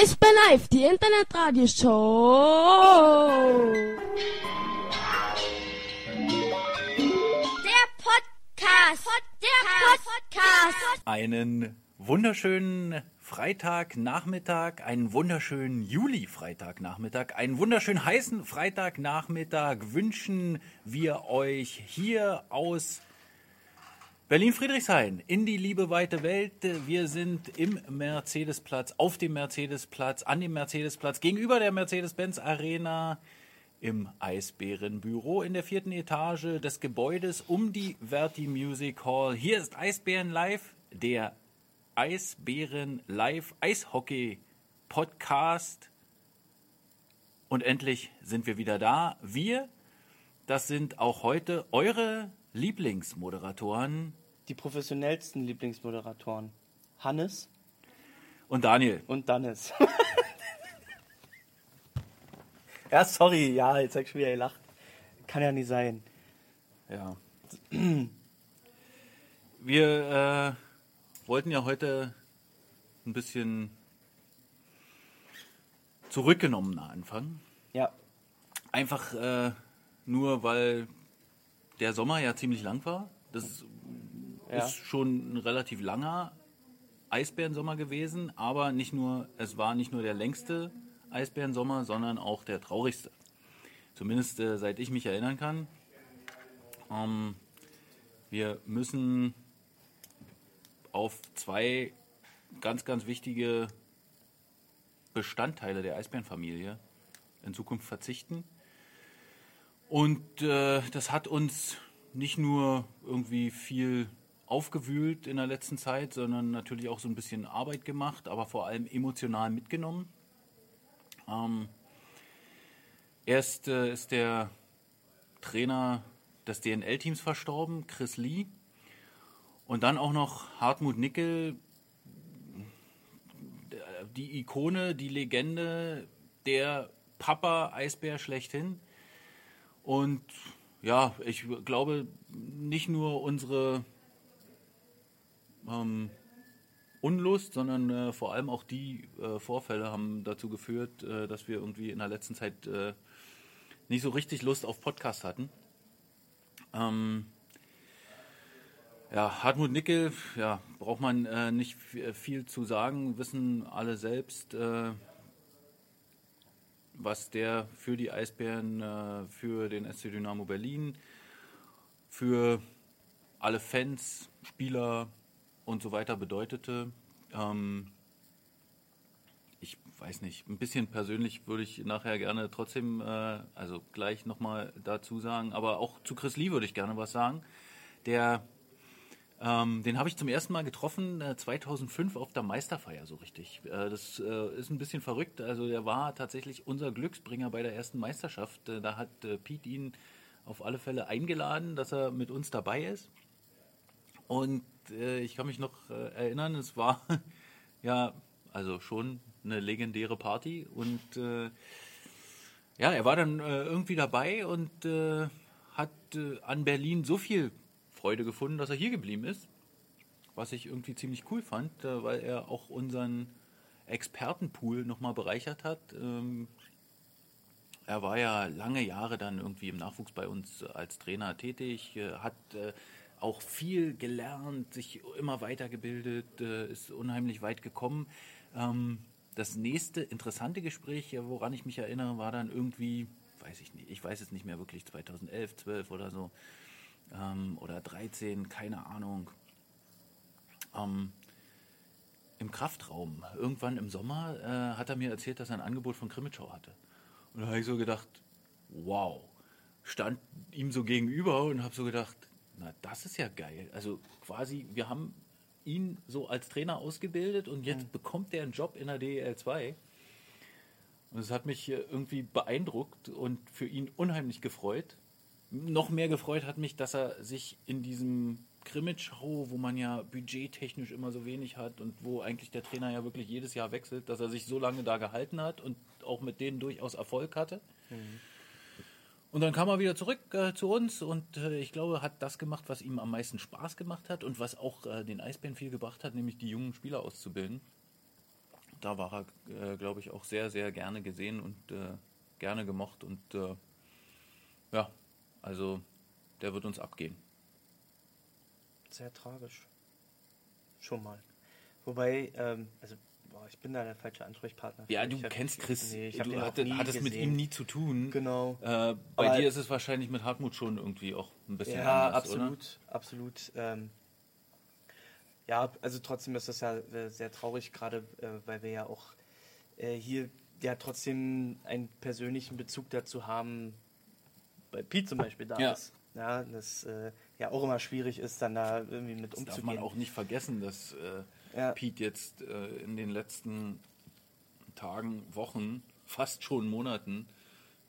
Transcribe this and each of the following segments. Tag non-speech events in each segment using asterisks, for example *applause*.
Eisbär Live, die Internetradioshow. Der Podcast. Der Podcast. Einen wunderschönen Freitagnachmittag, einen wunderschönen Juli-Freitagnachmittag, einen wunderschönen heißen Freitagnachmittag wünschen wir euch hier aus Berlin-Friedrichshain in die liebe weite Welt. Wir sind im Mercedesplatz, auf dem Mercedesplatz, an dem Mercedesplatz, gegenüber der Mercedes-Benz Arena im Eisbärenbüro in der vierten Etage des Gebäudes um die Verti Music Hall. Hier ist Eisbären Live, der Eisbären Live Eishockey Podcast. Und endlich sind wir wieder da. Wir, das sind auch heute eure Lieblingsmoderatoren die professionellsten Lieblingsmoderatoren. Hannes und Daniel. und Dannes. *laughs* ja, sorry, ja, jetzt hab ich schon wieder gelacht. Kann ja nicht sein. Ja. Wir äh, wollten ja heute ein bisschen zurückgenommener anfangen. Ja, Einfach äh, nur, weil der Sommer ja ziemlich lang war. Das ja. ist schon ein relativ langer Eisbärensommer gewesen, aber nicht nur, es war nicht nur der längste Eisbärensommer, sondern auch der traurigste. Zumindest äh, seit ich mich erinnern kann. Ähm, wir müssen auf zwei ganz, ganz wichtige Bestandteile der Eisbärenfamilie in Zukunft verzichten. Und äh, das hat uns nicht nur irgendwie viel aufgewühlt in der letzten Zeit, sondern natürlich auch so ein bisschen Arbeit gemacht, aber vor allem emotional mitgenommen. Ähm, erst äh, ist der Trainer des DNL-Teams verstorben, Chris Lee. Und dann auch noch Hartmut Nickel, die Ikone, die Legende, der Papa Eisbär schlechthin. Und ja, ich glaube, nicht nur unsere ähm, Unlust, sondern äh, vor allem auch die äh, Vorfälle haben dazu geführt, äh, dass wir irgendwie in der letzten Zeit äh, nicht so richtig Lust auf Podcast hatten. Ähm, ja, Hartmut Nickel, ja, braucht man äh, nicht f- viel zu sagen, wissen alle selbst, äh, was der für die Eisbären, äh, für den SC Dynamo Berlin, für alle Fans, Spieler und so weiter bedeutete. Ähm, ich weiß nicht, ein bisschen persönlich würde ich nachher gerne trotzdem, äh, also gleich nochmal dazu sagen, aber auch zu Chris Lee würde ich gerne was sagen. Der, ähm, den habe ich zum ersten Mal getroffen, äh, 2005 auf der Meisterfeier so richtig. Äh, das äh, ist ein bisschen verrückt. Also der war tatsächlich unser Glücksbringer bei der ersten Meisterschaft. Äh, da hat äh, Pete ihn auf alle Fälle eingeladen, dass er mit uns dabei ist. Und äh, ich kann mich noch äh, erinnern, es war *laughs* ja also schon eine legendäre Party und äh, ja, er war dann äh, irgendwie dabei und äh, hat äh, an Berlin so viel Freude gefunden, dass er hier geblieben ist. Was ich irgendwie ziemlich cool fand, weil er auch unseren Expertenpool nochmal bereichert hat. Ähm, er war ja lange Jahre dann irgendwie im Nachwuchs bei uns als Trainer tätig, hat auch viel gelernt, sich immer weitergebildet, äh, ist unheimlich weit gekommen. Ähm, das nächste interessante Gespräch, woran ich mich erinnere, war dann irgendwie, weiß ich nicht, ich weiß es nicht mehr wirklich, 2011, 12 oder so, ähm, oder 13, keine Ahnung. Ähm, Im Kraftraum, irgendwann im Sommer, äh, hat er mir erzählt, dass er ein Angebot von Krimitschau hatte. Und da habe ich so gedacht, wow, stand ihm so gegenüber und habe so gedacht, na, das ist ja geil. Also quasi, wir haben ihn so als Trainer ausgebildet und jetzt bekommt er einen Job in der DEL 2. Und es hat mich äh, irgendwie beeindruckt und für ihn unheimlich gefreut. Noch mehr gefreut hat mich, dass er sich in diesem Krimitschau, wo man ja budgettechnisch immer so wenig hat und wo eigentlich der Trainer ja wirklich jedes Jahr wechselt, dass er sich so lange da gehalten hat und auch mit denen durchaus Erfolg hatte. Und dann kam er wieder zurück äh, zu uns und äh, ich glaube, hat das gemacht, was ihm am meisten Spaß gemacht hat und was auch äh, den Eisbären viel gebracht hat, nämlich die jungen Spieler auszubilden. da war er, äh, glaube ich, auch sehr, sehr gerne gesehen und äh, gerne gemocht. Und äh, ja, also der wird uns abgehen. Sehr tragisch. Schon mal. Wobei, ähm, also boah, ich bin da der falsche Ansprechpartner. Ja, du hab- kennst Chris. Nee, ich du hatte, hattest mit ihm nie zu tun. Genau. Äh, bei Aber- dir ist es wahrscheinlich mit Hartmut schon irgendwie auch ein bisschen Ja, anders, absolut, absolut. Ähm, ja, also trotzdem ist das ja äh, sehr traurig, gerade äh, weil wir ja auch äh, hier ja trotzdem einen persönlichen Bezug dazu haben, weil Pete zum Beispiel da Ja. ist. Ja, das äh, ja auch immer schwierig ist, dann da irgendwie mit Das darf umzugehen. man auch nicht vergessen, dass äh, Ja. Pete jetzt äh, in den letzten Tagen, Wochen, fast schon Monaten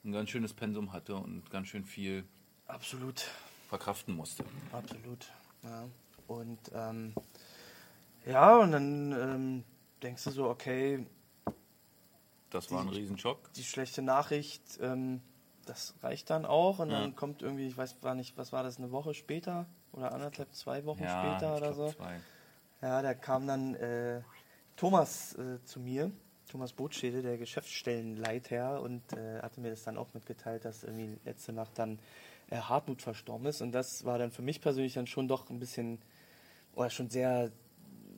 ein ganz schönes Pensum hatte und ganz schön viel Absolut. verkraften musste. Absolut. Ja. Und ähm, ja, und dann ähm, denkst du so, okay, Das war ein Die- Riesenschock. die schlechte Nachricht, ähm, das reicht dann auch. Und Ja. dann kommt irgendwie, ich weiß war nicht, was war das, eine Woche später oder anderthalb, zwei Wochen Ja, später oder so. zwei. Ja, da kam dann äh, Thomas äh, zu mir, Thomas Botschede, der Geschäftsstellenleiter, und äh, hatte mir das dann auch mitgeteilt, dass irgendwie letzte Nacht dann äh, Hartmut verstorben ist. Und das war dann für mich persönlich dann schon doch ein bisschen, oder schon sehr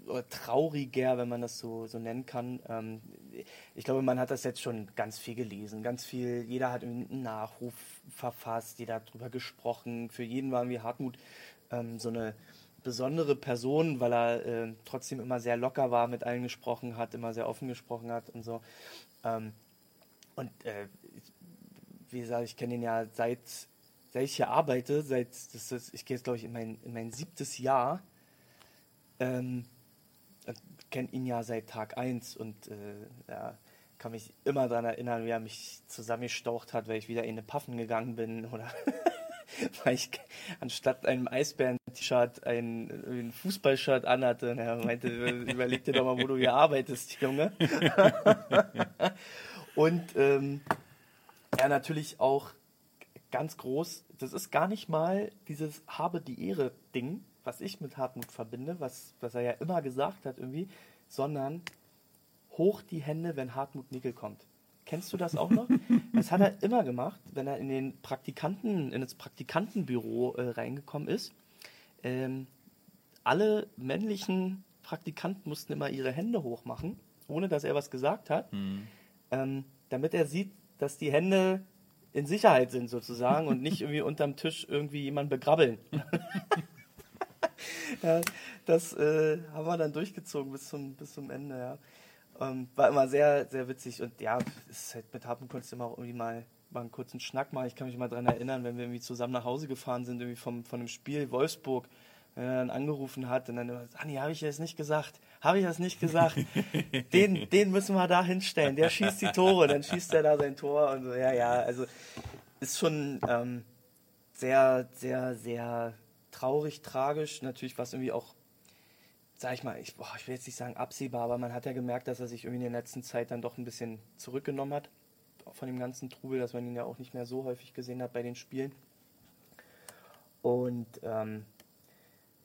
oder trauriger, wenn man das so, so nennen kann. Ähm, ich glaube, man hat das jetzt schon ganz viel gelesen, ganz viel, jeder hat einen Nachruf verfasst, jeder hat drüber gesprochen. Für jeden war irgendwie Hartmut ähm, so eine besondere Person, weil er äh, trotzdem immer sehr locker war, mit allen gesprochen hat, immer sehr offen gesprochen hat und so. Ähm, und äh, wie gesagt, ich kenne ihn ja seit, seit ich hier arbeite, seit das ist, ich gehe jetzt glaube ich in mein, in mein siebtes Jahr. Ähm, kenne ihn ja seit Tag 1 und äh, ja, kann mich immer daran erinnern, wie er mich zusammengestaucht hat, weil ich wieder in eine Paffen gegangen bin oder *laughs* weil ich anstatt einem Eisbären-T-Shirt ein, ein Fußballshirt anhatte. Und er meinte, *laughs* überleg dir doch mal, wo du hier arbeitest, Junge. *laughs* und ähm, er natürlich auch ganz groß, das ist gar nicht mal dieses habe die Ehre Ding, was ich mit Hartmut verbinde, was, was er ja immer gesagt hat irgendwie, sondern hoch die Hände, wenn Hartmut Nickel kommt. Kennst du das auch noch? *laughs* Das hat er immer gemacht, wenn er in den Praktikanten, in das Praktikantenbüro äh, reingekommen ist. Ähm, alle männlichen Praktikanten mussten immer ihre Hände hochmachen, ohne dass er was gesagt hat, ähm, damit er sieht, dass die Hände in Sicherheit sind sozusagen und nicht irgendwie unterm Tisch irgendwie jemand begrabbeln. *laughs* ja, das äh, haben wir dann durchgezogen bis zum, bis zum Ende, ja. Ähm, war immer sehr, sehr witzig und ja, ist halt mit Hartmut konntest du immer auch irgendwie mal, mal einen kurzen Schnack machen. Ich kann mich mal daran erinnern, wenn wir irgendwie zusammen nach Hause gefahren sind, irgendwie vom, von einem Spiel Wolfsburg, wenn er dann angerufen hat und dann immer, Anni, habe ich das nicht gesagt? Habe ich das nicht gesagt? den, den müssen wir da hinstellen. Der schießt die Tore, dann schießt er da sein Tor und so. Ja, ja, also ist schon ähm, sehr, sehr, sehr traurig, tragisch. Natürlich was irgendwie auch, sag ich mal, ich, boah, ich will jetzt nicht sagen absehbar, aber man hat ja gemerkt, dass er sich irgendwie in der letzten Zeit dann doch ein bisschen zurückgenommen hat von dem ganzen Trubel, dass man ihn ja auch nicht mehr so häufig gesehen hat bei den Spielen. Und ähm,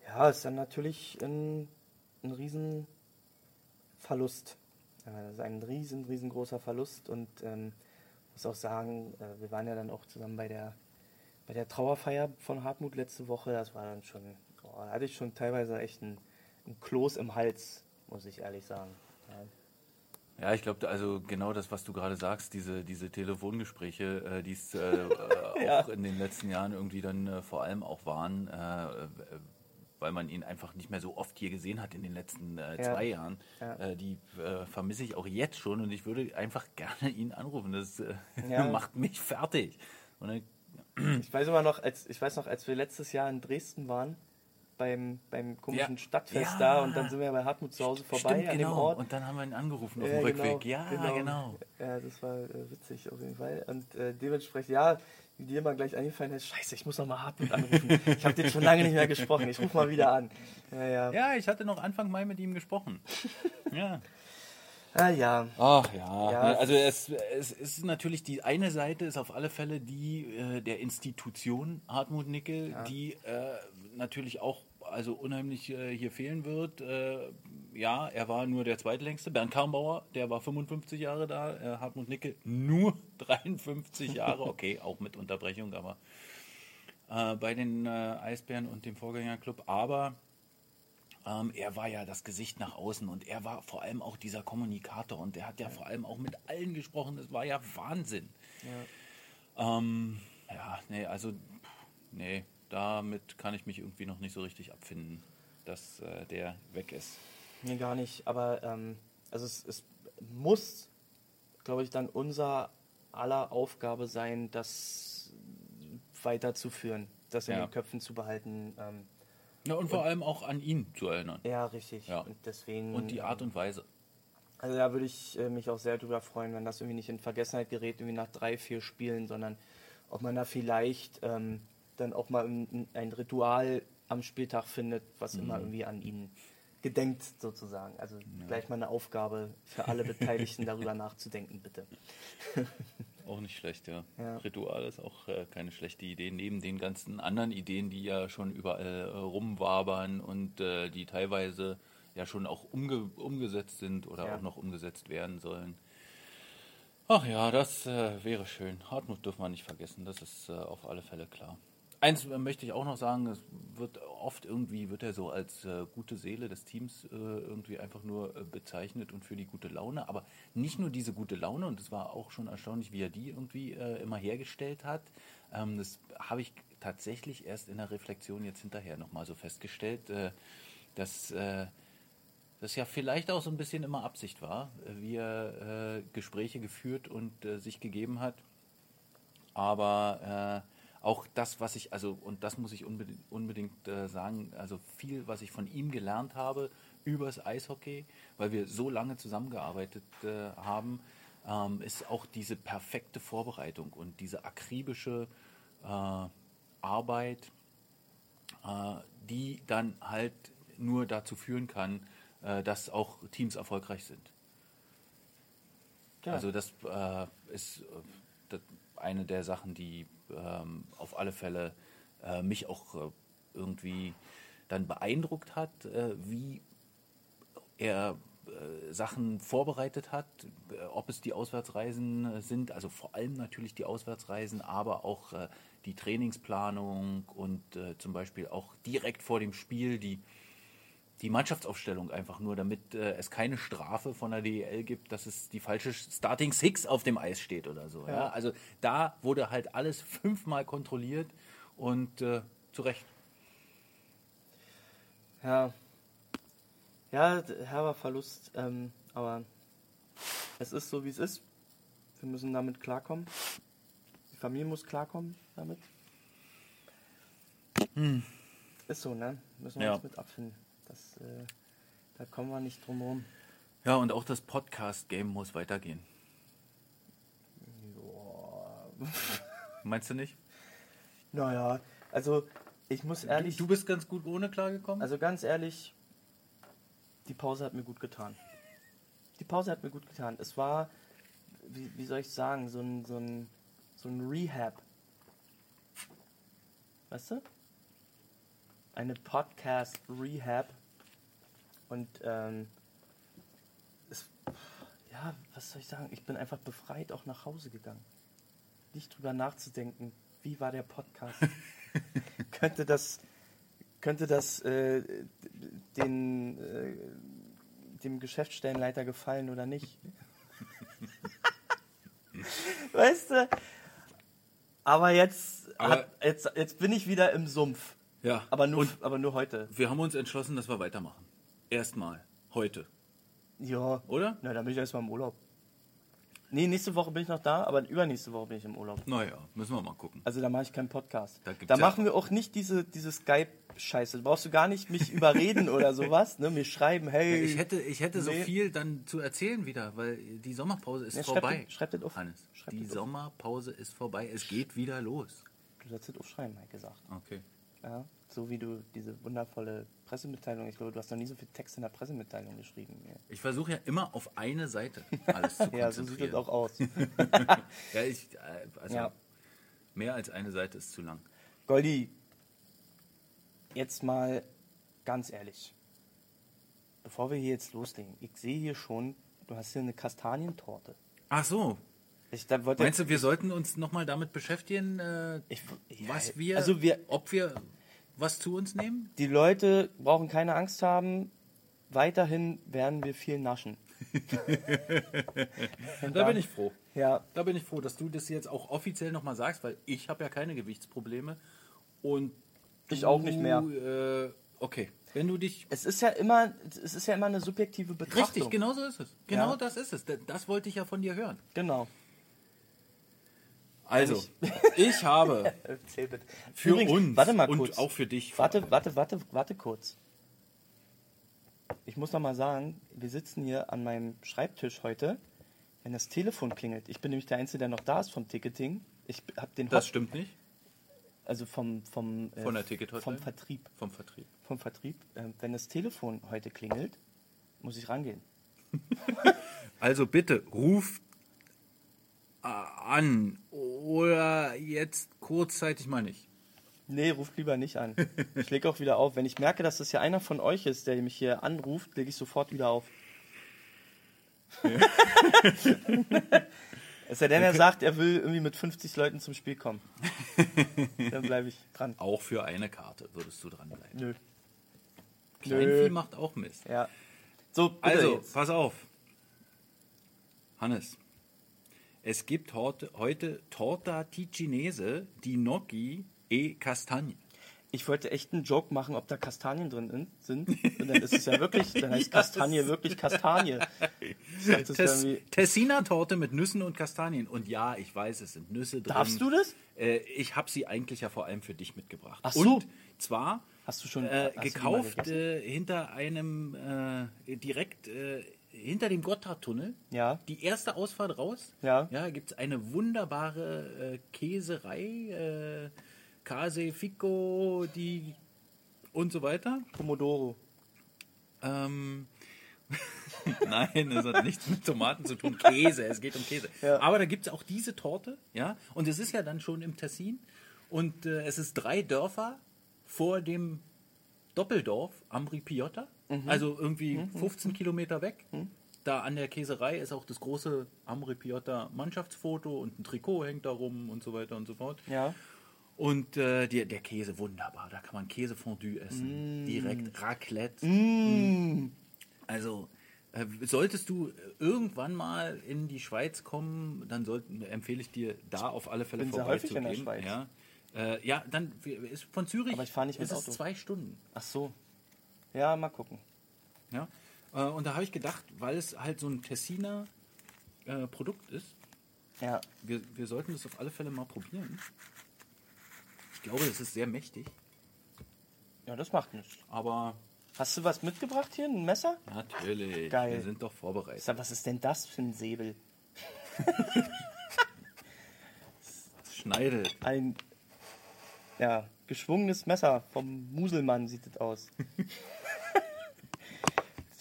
ja, ist dann natürlich ein, ein riesen Verlust. Ja, das ist ein riesen, riesengroßer Verlust und ähm, muss auch sagen, äh, wir waren ja dann auch zusammen bei der bei der Trauerfeier von Hartmut letzte Woche. Das war dann schon, oh, da hatte ich schon teilweise echt ein, ein Kloß im Hals, muss ich ehrlich sagen. Ja. Ja, ich glaube, also genau das, was du gerade sagst, diese, diese Telefongespräche, äh, die es äh, *laughs* äh, auch Ja. in den letzten Jahren irgendwie dann äh, vor allem auch waren, äh, äh, weil man ihn einfach nicht mehr so oft hier gesehen hat in den letzten Ja. zwei Jahren. Ja. Die vermisse ich auch jetzt schon und ich würde einfach *laughs* gerne ihn anrufen. Das *laughs* macht mich fertig. Dann, Ich weiß immer noch, als ich weiß noch, als wir letztes Jahr in Dresden waren, beim, beim komischen Ja. Stadtfest Ja. da und dann sind wir bei Hartmut zu Hause vorbei stimmt, an genau. dem Ort. Und dann haben wir ihn angerufen auf Ja, dem genau, Rückweg. ja, genau. Ja, das war äh, witzig auf jeden Fall. Und äh, dementsprechend, ja, wie dir mal gleich eingefallen ist, scheiße, ich muss noch mal Hartmut anrufen. ich habe den schon lange nicht mehr gesprochen. Ich rufe mal wieder an. Ja, ja. Ja, ich hatte noch Anfang Mai mit ihm gesprochen. ja. Ah, ja. Ach ja, Ja, also es, es ist natürlich die eine Seite ist auf alle Fälle die äh, der Institution Hartmut Nickel, die äh, natürlich auch also unheimlich äh, hier fehlen wird. Äh, ja, er war nur der zweitlängste. Bernd Karmbauer, der war 55 Jahre da. Äh, Hartmut Nickel nur *laughs* 53 Jahre. Okay, auch mit Unterbrechung, aber äh, bei den äh, Eisbären und dem Vorgängerclub. Aber ähm, er war ja das Gesicht nach außen und er war vor allem auch dieser Kommunikator und er hat ja, vor allem auch mit allen gesprochen. Das war ja Wahnsinn. Ja, ähm, ja nee, also, nee, damit kann ich mich irgendwie noch nicht so richtig abfinden, dass äh, der weg ist. Nee, gar nicht. Aber ähm, also es, es muss, glaube ich, dann unser aller Aufgabe sein, das weiterzuführen, das in Ja. den Köpfen zu behalten. Ähm, Ja, und vor allem auch an ihn zu erinnern. ja, richtig. Ja. Und deswegen. Und die Art und Weise. Also da würde ich äh, mich auch sehr drüber freuen, wenn das irgendwie nicht in Vergessenheit gerät, irgendwie nach drei, vier Spielen, sondern ob man da vielleicht ähm, dann auch mal ein, ein Ritual am Spieltag findet, was Mhm. immer irgendwie an ihn gedenkt sozusagen. Also gleich mal eine Aufgabe für alle Beteiligten *laughs* darüber nachzudenken, bitte. *laughs* Auch nicht schlecht, ja. Ja. Ritual ist auch äh, keine schlechte Idee, neben den ganzen anderen Ideen, die ja schon überall äh, rumwabern und äh, die teilweise ja schon auch umge umgesetzt sind oder Ja. auch noch umgesetzt werden sollen. Ach ja, das äh, wäre schön. Hartmut dürfen wir nicht vergessen, das ist äh, auf alle Fälle klar. Eins äh, möchte ich auch noch sagen, es wird oft irgendwie, wird er so als äh, gute Seele des Teams äh, irgendwie einfach nur äh, bezeichnet und für die gute Laune, aber nicht nur diese gute Laune, und es war auch schon erstaunlich, wie er die irgendwie äh, immer hergestellt hat. Ähm, das habe ich tatsächlich erst in der Reflexion jetzt hinterher nochmal so festgestellt, äh, dass das ja vielleicht auch so ein bisschen immer Absicht war, wie er Gespräche geführt und sich gegeben hat. Aber auch das, was ich, also, und das muss ich unbedingt, unbedingt äh, sagen, also viel, was ich von ihm gelernt habe übers Eishockey, weil wir so lange zusammengearbeitet äh, haben, ähm, ist auch diese perfekte Vorbereitung und diese akribische äh, Arbeit, äh, die dann halt nur dazu führen kann, äh, dass auch Teams erfolgreich sind. Ja. Also das äh, ist das eine der Sachen, die ähm, auf alle Fälle äh, mich auch äh, irgendwie dann beeindruckt hat, äh, wie er äh, Sachen vorbereitet hat, äh, ob es die Auswärtsreisen sind, also vor allem natürlich die Auswärtsreisen, aber auch die Trainingsplanung und zum Beispiel auch direkt vor dem Spiel die die Mannschaftsaufstellung einfach nur, damit äh, es keine Strafe von der DEL gibt, dass es die falsche Starting Six auf dem Eis steht oder so. Ja. Ja. Also da wurde halt alles fünfmal kontrolliert und äh, zu Recht. Ja. Ja, herber Verlust, ähm, aber es ist so, wie es ist. Wir müssen damit klarkommen. Die Familie muss klarkommen damit. Ist so, ne? Müssen wir Ja. uns mit abfinden. Das, äh, da kommen wir nicht drum rum. Ja, und auch das Podcast-Game muss weitergehen. Meinst du nicht? Naja, also ich muss ehrlich, Du bist ganz gut ohne klargekommen? also ganz ehrlich, die Pause hat mir gut getan. Die Pause hat mir gut getan. Es war, wie, wie soll ich sagen, so ein, so ein, so ein Rehab. Weißt du? Eine Podcast-Rehab. Und ähm, es, ja, was soll ich sagen? Ich bin einfach befreit auch nach Hause gegangen. Nicht drüber nachzudenken, wie war der Podcast? *laughs* könnte das, könnte das äh, den, äh, dem Geschäftsstellenleiter gefallen oder nicht? *laughs* weißt du? Aber jetzt, Aber- hat, jetzt, jetzt bin ich wieder im Sumpf. ja. Aber nur, und aber nur heute. wir haben uns entschlossen, dass wir weitermachen. Erstmal. Heute. Ja. Oder? Na, dann bin ich erstmal im Urlaub. Nee, nächste Woche bin ich noch da, aber übernächste Woche bin ich im Urlaub. Naja, müssen wir mal gucken. Also da mache ich keinen Podcast. Da Da ja- machen wir auch nicht diese, diese Skype-Scheiße. Da brauchst du gar nicht mich überreden *laughs* oder sowas. Ne? Mir schreiben, hey. Ich hätte, ich hätte so Nee. viel dann zu erzählen wieder, weil die Sommerpause ist Ja, vorbei. schreib das auf. Hannes, Schreib die. Sommerpause ist vorbei. Es geht wieder los. Du sollst das aufschreiben, hat gesagt. Okay. Ja, so wie du diese wundervolle Pressemitteilung, ich glaube, du hast noch nie so viel Text in der Pressemitteilung geschrieben. Ja, Ich versuche ja immer auf eine Seite *laughs* alles zu ja so sieht das konzentrieren. auch aus. *laughs* Ja, ich, äh, also Ja. mehr als eine Seite ist zu lang. Goldi, jetzt mal ganz ehrlich. bevor wir hier jetzt loslegen, ich sehe hier schon, du hast hier eine Kastanientorte. Ach so. Ich da wollte Meinst du, wir sollten uns nochmal damit beschäftigen, äh, Ich- ja, was wir, also wir- ob wir was zu uns nehmen? die Leute brauchen keine Angst haben. Weiterhin werden wir viel naschen. *laughs* Da bin ich froh. Ja, Da bin ich froh, dass du das jetzt auch offiziell nochmal sagst, weil ich habe ja keine Gewichtsprobleme und Ich auch nicht mehr. Äh, okay, wenn du dich es ist ja immer, es ist ja immer eine subjektive Betrachtung. richtig, genau so ist es. Genau Ja. das ist es. Das wollte ich ja von dir hören. Genau. Also, ich habe *laughs* Erzähl bitte. für Übrigens, uns warte mal und kurz. auch für dich. Warte, warte, warte, warte kurz. Ich muss noch mal sagen, wir sitzen hier an meinem Schreibtisch heute, wenn das Telefon klingelt. Ich bin nämlich der Einzige, der noch da ist vom Ticketing. Ich habe den Das Hot- stimmt nicht. also vom vom äh, Von der Ticket-Hotline? vom Vertrieb, Vom Vertrieb. vom Vertrieb. Äh, wenn das Telefon heute klingelt, muss ich rangehen. *laughs* *laughs* Also bitte, ruft an oder jetzt kurzzeitig mal nicht. Nee, ruft lieber nicht an. *laughs* Ich lege auch wieder auf. Wenn ich merke, dass das ja einer von euch ist, der mich hier anruft, lege ich sofort wieder auf. *laughs* es sei denn, er sagt, er will irgendwie mit 50 Leuten zum Spiel kommen. *laughs* Dann bleibe ich dran. Auch für eine Karte würdest du dranbleiben. Nö. Kleinvieh macht auch Mist. Ja. So, Also, jetzt. pass auf. Hannes, es gibt heute, heute Torta Ticinese di Gnocchi e Castagne. Ich wollte echt einen Joke machen, ob da Kastanien drin in- sind. *laughs* Und dann ist es ja wirklich, dann heißt Kastanie *laughs* wirklich Kastanie. Tess, Tessiner Torte mit Nüssen und Kastanien. Und ja, ich weiß, es sind Nüsse drin. Darfst du das? Äh, ich habe sie eigentlich ja vor allem für dich mitgebracht. Ach so. Und zwar Hast du schon- äh, hast du die gekauft gegessen? äh, hinter einem, äh, direkt äh, hinter dem Gotthardtunnel. Ja. Die erste Ausfahrt raus. Ja. Ja, gibt es eine wunderbare äh, Käserei, äh, Case Fico, die und so weiter. Pomodoro. Ähm, *laughs* Nein, das hat nichts mit Tomaten zu tun. Käse, es geht um Käse. Ja. Aber da gibt es auch diese Torte, ja. Und es ist ja dann schon im Tessin. Und äh, es ist drei Dörfer vor dem Doppeldorf Ambri Piotta. Also irgendwie 15 Kilometer weg. Da an der Käserei ist auch das große Ambri Piotta Mannschaftsfoto und ein Trikot hängt da rum und so weiter und so fort. Ja. Und äh, der, der Käse, wunderbar. Da kann man Käsefondue essen. Direkt Raclette. Mm. Also, äh, solltest du irgendwann mal in die Schweiz kommen, dann sollten, empfehle ich dir, da auf alle Fälle bin sehr häufig in der vorbeizugehen. Schweiz. Ja, äh, ja dann ist von Zürich Aber ich fahr nicht mit ist es Auto. zwei Stunden. Ach so. Ja, mal gucken. Ja? Äh, und da habe ich gedacht, weil es halt so ein Tessiner äh, Produkt ist, Ja. wir, wir sollten das auf alle Fälle mal probieren. Ich glaube, das ist sehr mächtig, Ja, das macht nichts. aber Hast du was mitgebracht hier? Ein Messer? natürlich, Geil. wir sind doch vorbereitet. Sag, was ist denn das für ein Säbel? Es *laughs* schneidet. Ein ja, geschwungenes Messer vom Muselmann sieht es aus. *laughs*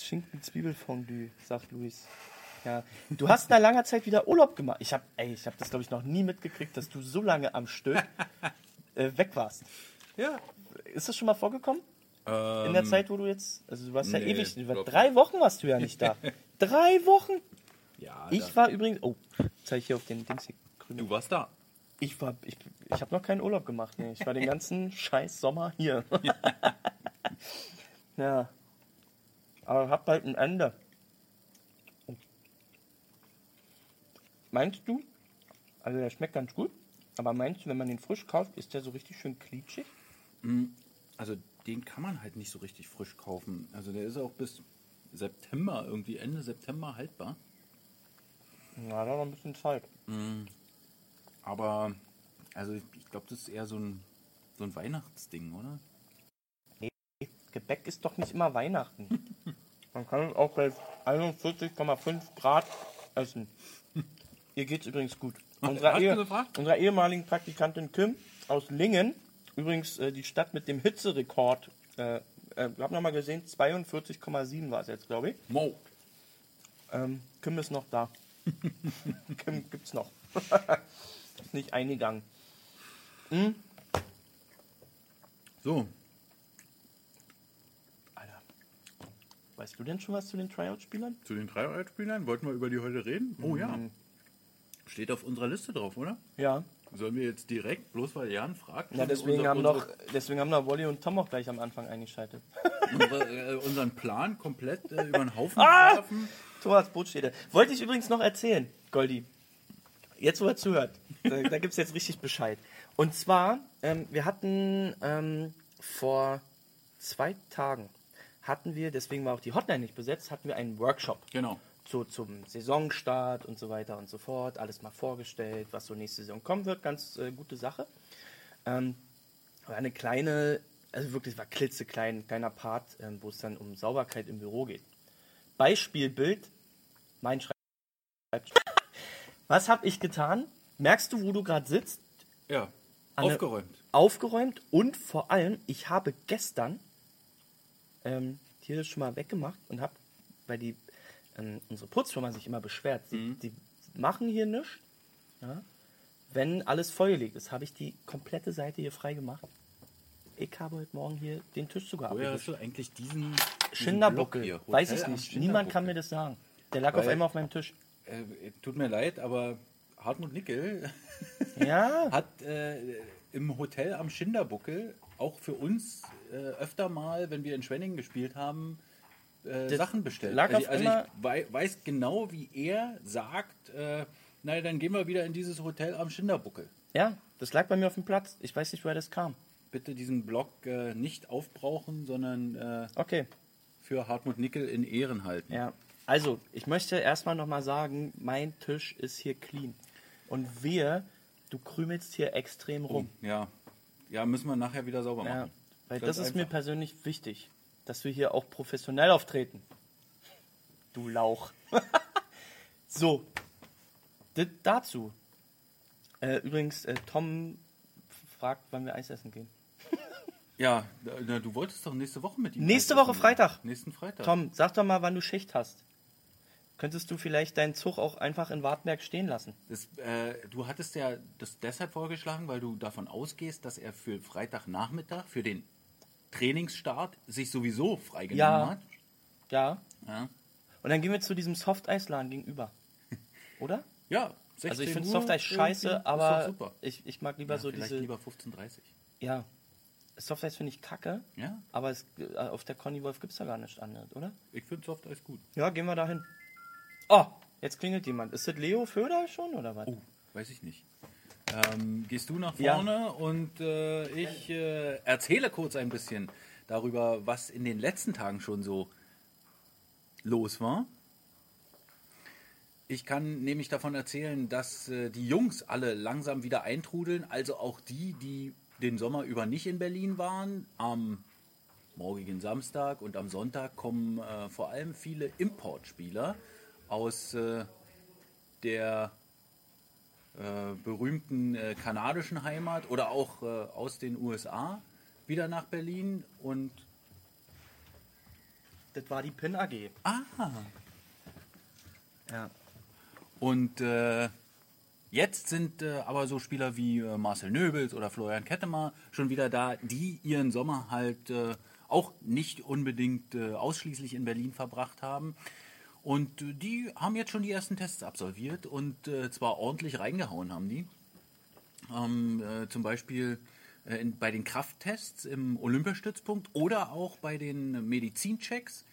Schinken Zwiebelfondue, sagt Luis. Ja, du hast nach langer Zeit wieder Urlaub gemacht. Ich habe, ey, ich habe das glaube ich noch nie mitgekriegt, dass du so lange am Stück *laughs* äh, weg warst. Ja. Ist das schon mal vorgekommen? In der Zeit, wo du jetzt, also du warst ja nee, ewig, war, glaub drei Wochen warst du ja nicht da. *laughs* drei Wochen. Ja, Ich war übrigens, oh, zeige ich hier auf den Dings hier. grün. du warst da. Ich war, ich, ich habe noch keinen Urlaub gemacht. Nee. Ich war den *laughs* ganzen scheiß Sommer hier. ja. Aber hab bald ein Ende. Meinst du? Also der schmeckt ganz gut. Aber meinst du, wenn man den frisch kauft, ist der so richtig schön klitschig? Also den kann man halt nicht so richtig frisch kaufen. Also der ist auch bis September, irgendwie Ende September haltbar. Na, da noch ein bisschen Zeit. Aber also ich, ich glaube, das ist eher so ein, so ein Weihnachtsding, oder? Gebäck ist doch nicht immer Weihnachten. *laughs* Man kann es auch bei 41,5 Grad essen. Ihr geht's übrigens gut. Unsere, Ehe, unserer ehemaligen Praktikantin Kim aus Lingen, übrigens äh, die Stadt mit dem Hitzerekord, äh, äh, ich habe nochmal gesehen, 42,7 war es jetzt, glaube ich. Wow. Ähm, Kim ist noch da. *laughs* Kim gibt's noch. *laughs* ist nicht eingegangen. So, Weißt du denn schon was zu den Tryout-Spielern? Zu den Tryout-Spielern? Wollten wir über die heute reden? Oh ja. Steht auf unserer Liste drauf, oder? Ja. Sollen wir jetzt direkt, bloß weil Jan fragt, Ja, deswegen unser- haben unsere- noch, deswegen haben noch Wolli und Tom auch gleich am Anfang eingeschaltet. *laughs* unsere, äh, unseren Plan komplett äh, über den Haufen Ah! werfen? Thomas Bootstädte. Wollte ich übrigens noch erzählen, Goldi. Jetzt, wo er zuhört, da, da gibt es jetzt richtig Bescheid. Und zwar, ähm, wir hatten ähm, vor zwei Tagen, hatten wir, deswegen war auch die Hotline nicht besetzt, hatten wir einen Workshop. Genau. so zum Saisonstart und so weiter und so fort. Alles mal vorgestellt, was so nächste Saison kommen wird. Ganz äh, gute Sache. Ähm, war eine kleine, also wirklich war klitzeklein, kleiner Part, ähm, wo es dann um Sauberkeit im Büro geht. Beispielbild, mein Schreibtisch. Was habe ich getan? Merkst du, wo du gerade sitzt? Ja, Anne- aufgeräumt. Aufgeräumt und vor allem, ich habe gestern ähm, hier schon mal weggemacht und habe, weil die ähm, unsere Putzfirma sich immer beschwert, die, die machen hier nichts, ja, wenn alles vollgelegt ist, habe ich die komplette Seite hier frei gemacht. Ich habe heute Morgen hier den Tisch sogar Woher hast du eigentlich diesen, diesen Schinderbuckel, hier? weiß ich nicht. Niemand kann mir das sagen. Der lag auf Weil- einmal auf meinem Tisch. Äh, tut mir leid, aber Hartmut Nickel Ja, *laughs* hat äh, im Hotel am Schinderbuckel auch für uns öfter mal, wenn wir in Schwenningen gespielt haben, äh, Sachen bestellt. also also ich wei weiß genau, wie er sagt, äh, naja, dann gehen wir wieder in dieses Hotel am Schinderbuckel. ja, das lag bei mir auf dem Platz. Ich weiß nicht, woher das kam. Bitte diesen Blog äh, nicht aufbrauchen, sondern äh, Okay. für Hartmut Nickel in Ehren halten. Ja, also ich möchte erstmal nochmal sagen, mein Tisch ist hier clean. Und wir, du krümelst hier extrem rum. Ja. ja, müssen wir nachher wieder sauber Ja, machen. Weil Ganz das ist mir einfach. persönlich wichtig, dass wir hier auch professionell auftreten. Du Lauch. *laughs* so, das dazu. Äh, übrigens, äh, Tom fragt, wann wir Eis essen gehen. *laughs* Ja, na, du wolltest doch nächste Woche mit ihm. Nächste Woche. Freitag. Nächsten Freitag. Tom, sag doch mal, wann du Schicht hast. Könntest du vielleicht deinen Zug auch einfach in Wartberg stehen lassen? Das, äh, du hattest ja das deshalb vorgeschlagen, weil du davon ausgehst, dass er für Freitagnachmittag, für den Trainingsstart, sich sowieso freigenommen Ja. hat. Ja. Ja, Und dann gehen wir zu diesem Softeis-Laden gegenüber. *laughs* Oder? ja 16 Also ich finde Softeis scheiße, aber ich, ich mag lieber Ja, so vielleicht diese. lieber 15.30 Ja. Softeis finde ich kacke, Ja, aber es, äh, auf der Conny Wolf gibt es da gar nichts anderes, oder? ich finde Softeis gut. Ja, gehen wir dahin. Oh, jetzt klingelt jemand. Ist das Leo Föder schon oder was? Oh, weiß ich nicht. Ähm, gehst du nach Ja. vorne und äh, ich äh, erzähle kurz ein bisschen darüber, was in den letzten Tagen schon so los war. Ich kann nämlich davon erzählen, dass äh, die Jungs alle langsam wieder eintrudeln, also auch die, die den Sommer über nicht in Berlin waren. Am morgigen Samstag und am Sonntag kommen äh, vor allem viele Importspieler aus äh, der äh, berühmten äh, kanadischen Heimat oder auch äh, aus den USA wieder nach Berlin und Das war die PIN AG. ah, Ja. und äh, jetzt sind äh, aber so Spieler wie Marcel Nöbels oder Florian Kettemer schon wieder da, die ihren Sommer halt auch nicht unbedingt ausschließlich in Berlin verbracht haben. Und die haben jetzt schon die ersten Tests absolviert und äh, zwar ordentlich reingehauen haben die. Ähm, äh, zum Beispiel äh, in, bei den Krafttests im Olympiastützpunkt oder auch bei den Medizinchecks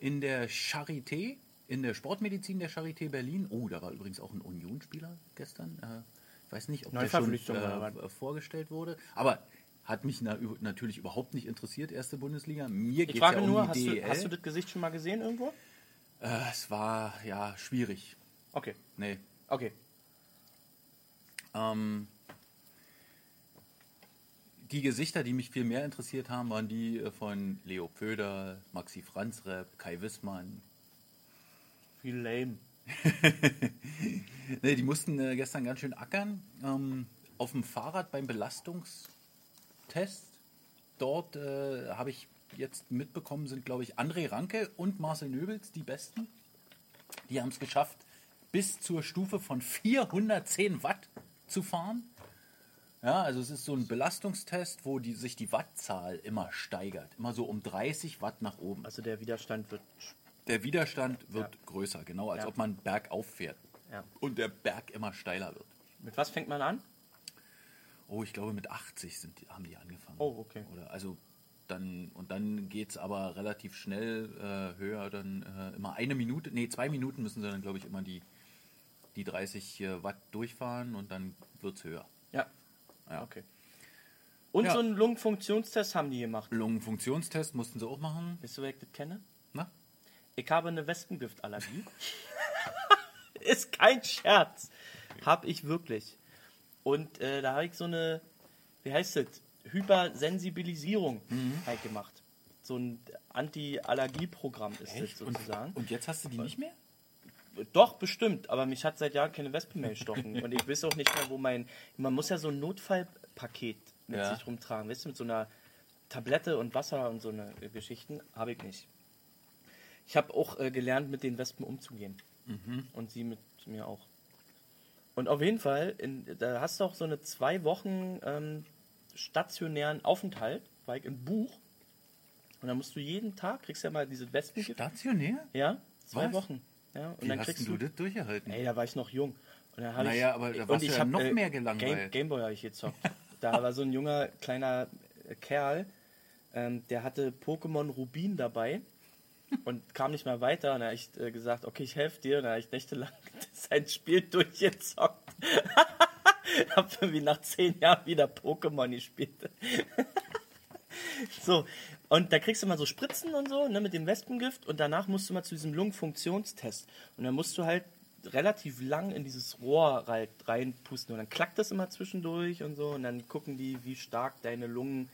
in der Charité, in der Sportmedizin der Charité Berlin. Oh, da war übrigens auch ein Unionsspieler gestern. Äh, ich weiß nicht, ob der schon äh, vorgestellt wurde. Aber hat mich na, natürlich überhaupt nicht interessiert, erste Bundesliga. Mir geht es ja um nur, die hast DEL. du, hast du das Gesicht schon mal gesehen irgendwo? Äh, es war ja schwierig. Okay, Nee. okay. Ähm, die Gesichter, die mich viel mehr interessiert haben, waren die äh, von Leo Pföder, Maxi Franzrep, Kai Wissmann. Wie lame. *laughs* Nee, die mussten äh, gestern ganz schön ackern. Ähm, auf dem Fahrrad beim Belastungstest. Dort äh, habe ich jetzt mitbekommen, sind, glaube ich, André Ranke und Marcel Nöbels die Besten. Die haben es geschafft, bis zur Stufe von 410 Watt zu fahren. Ja, also es ist so ein Belastungstest, wo die, sich die Wattzahl immer steigert. Immer so um 30 Watt nach oben. Also der Widerstand wird. Der Widerstand wird größer, genau als Ja. ob man bergauf fährt. Ja. Und der Berg immer steiler wird. Mit was fängt man an? Oh, ich glaube mit 80 sind die, haben die angefangen. Oh, okay. Oder also dann und dann geht es aber relativ schnell äh, höher, dann äh, immer eine Minute, nee, zwei Minuten müssen sie dann, glaube ich, immer die, die 30 äh, Watt durchfahren und dann wird es höher. Ja. Ja. Okay. Und Ja. so einen Lungenfunktionstest haben die gemacht. Lungenfunktionstest mussten sie auch machen. Weißt du, wer ich das kenne? Na? Ich habe eine Wespengiftallergie. *laughs* Ist kein Scherz. Hab ich wirklich. Und äh, da habe ich so eine, wie heißt das? Hypersensibilisierung halt gemacht. So ein Anti-Allergie-Programm ist das Und, sozusagen. und jetzt hast du die nicht mehr? Doch, bestimmt, aber mich hat seit Jahren keine Wespe mehr gestochen. *laughs* Und ich weiß auch nicht mehr, wo mein. Man muss ja so ein Notfallpaket mit Ja. sich rumtragen, weißt du, mit so einer Tablette und Wasser und so eine Geschichten. Habe ich nicht. Ich habe auch äh, gelernt, mit den Wespen umzugehen. Und sie mit mir auch. Und auf jeden Fall, in, da hast du auch so eine zwei Wochen ähm, stationären Aufenthalt, war ich im Buch. Und dann musst du jeden Tag, kriegst ja mal diese Wespengift. Stationär? Ja, zwei Was? Wochen. Ja, und Wie dann hast kriegst du das durchgehalten? Ey, da war ich noch jung. Und dann Naja, ich, aber da warst ich ja hab, noch äh, mehr gelangweilt. Game, Gameboy habe ich gezockt. da war so ein junger, kleiner äh, Kerl, ähm, der hatte Pokémon Rubin dabei und kam nicht mehr weiter. Und da habe ich äh, gesagt, okay, ich helfe dir. Und da habe ich nächtelang *laughs* sein Spiel durchgezockt. *laughs* *laughs* hab irgendwie nach zehn Jahren wieder Pokémon gespielt. *laughs* So, und da kriegst du mal so Spritzen und so, ne, mit dem Wespengift und danach musst du mal zu diesem Lungenfunktionstest. Und dann musst du halt relativ lang in dieses Rohr reinpusten und dann klackt das immer zwischendurch und so und dann gucken die, wie stark deine Lungen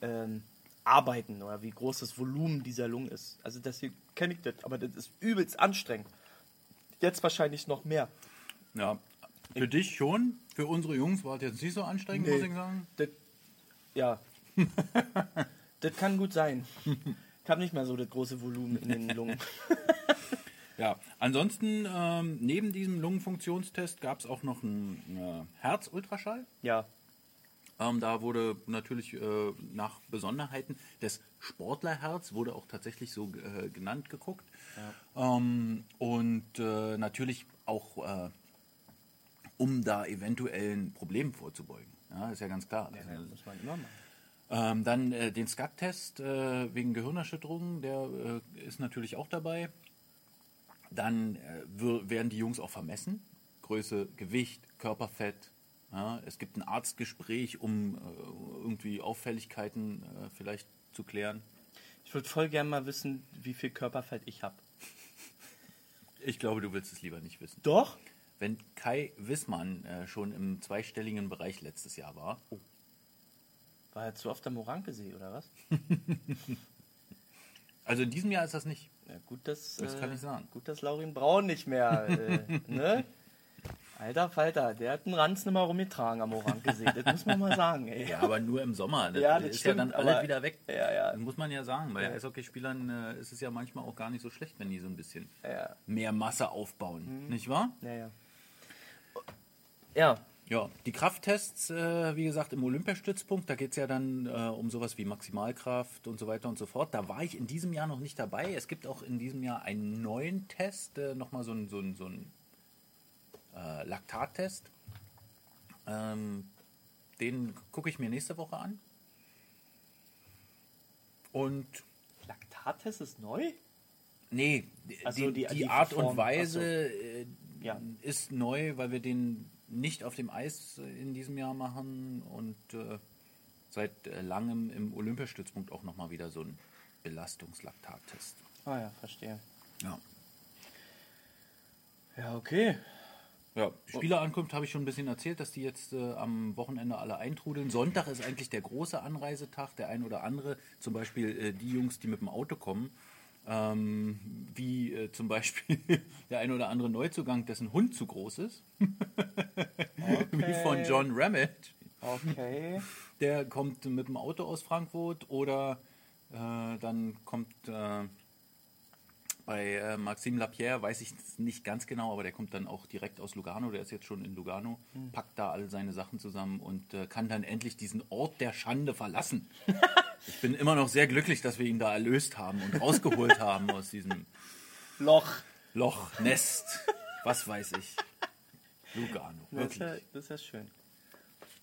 ähm, arbeiten oder wie groß das Volumen dieser Lungen ist. Also das hier kenne ich das, aber das ist übelst anstrengend. Jetzt wahrscheinlich noch mehr. Ja, für dich schon. Für unsere Jungs war es jetzt nicht so anstrengend, Nee. muss ich sagen. Das, ja. *laughs* das kann gut sein. Ich habe nicht mehr so das große Volumen in den Lungen. *laughs* Ja, ansonsten, ähm, neben diesem Lungenfunktionstest gab es auch noch einen äh, Herzultraschall. Ja, Ähm, da wurde natürlich äh, nach Besonderheiten des Sportlerherz, wurde auch tatsächlich so äh, genannt, geguckt. Ähm, und äh, natürlich auch, äh, um da eventuellen Problemen vorzubeugen. Ja, ist ja ganz klar. Also, muss man immer machen. ähm, dann äh, den SCAT-Test äh, wegen Gehirnerschütterungen, der äh, ist natürlich auch dabei. Dann äh, werden die Jungs auch vermessen. Größe, Gewicht, Körperfett. Ja, es gibt ein Arztgespräch, um äh, irgendwie Auffälligkeiten äh, vielleicht zu klären. Ich würde voll gerne mal wissen, wie viel Körperfett ich habe. Ich glaube, du willst es lieber nicht wissen. Doch? Wenn Kai Wissmann äh, schon im zweistelligen Bereich letztes Jahr war, War er zu oft am Orankesee, oder was? *laughs* also in diesem Jahr ist das nicht. Ja, gut, dass, Das äh, kann ich sagen. Gut, dass Laurin Braun nicht mehr, äh, *laughs* ne? Alter Falter, der hat einen Ranz nicht mal rumgetragen am Orankesee. Das muss man mal sagen, ey. Ja, aber nur im Sommer. Das Ja, das ist stimmt, ja dann alles wieder weg. Ja, ja. Das muss man ja sagen. Bei Ja. Eishockeyspielern äh, ist es ja manchmal auch gar nicht so schlecht, wenn die so ein bisschen Ja, mehr Masse aufbauen. Nicht wahr? ja, ja. Ja, Ja, die Krafttests, äh, wie gesagt, im Olympiastützpunkt, da geht es ja dann äh, um sowas wie Maximalkraft und so weiter und so fort. Da war ich in diesem Jahr noch nicht dabei. Es gibt auch in diesem Jahr einen neuen Test, äh, nochmal so ein, so ein, so ein äh, Laktattest. Ähm, den gucke ich mir nächste Woche an. Und Laktattest ist neu? Nee, die, Ach so, die, die- die, die Art Form, und Weise so. Ja. ist neu, weil wir den nicht auf dem Eis in diesem Jahr machen und äh, seit äh, langem im Olympiastützpunkt auch nochmal wieder so ein Belastungslaktattest. Ah ja, verstehe. Ja. Ja, okay. Ja, Spielerankunft habe ich schon ein bisschen erzählt, dass die jetzt äh, am Wochenende alle eintrudeln. Sonntag ist eigentlich der große Anreisetag. Der ein oder andere, zum Beispiel äh, die Jungs, die mit dem Auto kommen, ähm, wie äh, zum Beispiel *laughs* der ein oder andere Neuzugang, dessen Hund zu groß ist, *laughs* wie von John Ramage. Okay. Der kommt mit dem Auto aus Frankfurt oder äh, dann kommt äh, Bei äh, Maxime Lapierre weiß ich es nicht ganz genau, aber der kommt dann auch direkt aus Lugano. Der ist jetzt schon in Lugano, packt da alle seine Sachen zusammen und äh, kann dann endlich diesen Ort der Schande verlassen. *laughs* ich bin immer noch sehr glücklich, dass wir ihn da erlöst haben und rausgeholt haben aus diesem Loch. Loch, Nest, was weiß ich. Lugano, Das ist, ja, das ist ja schön.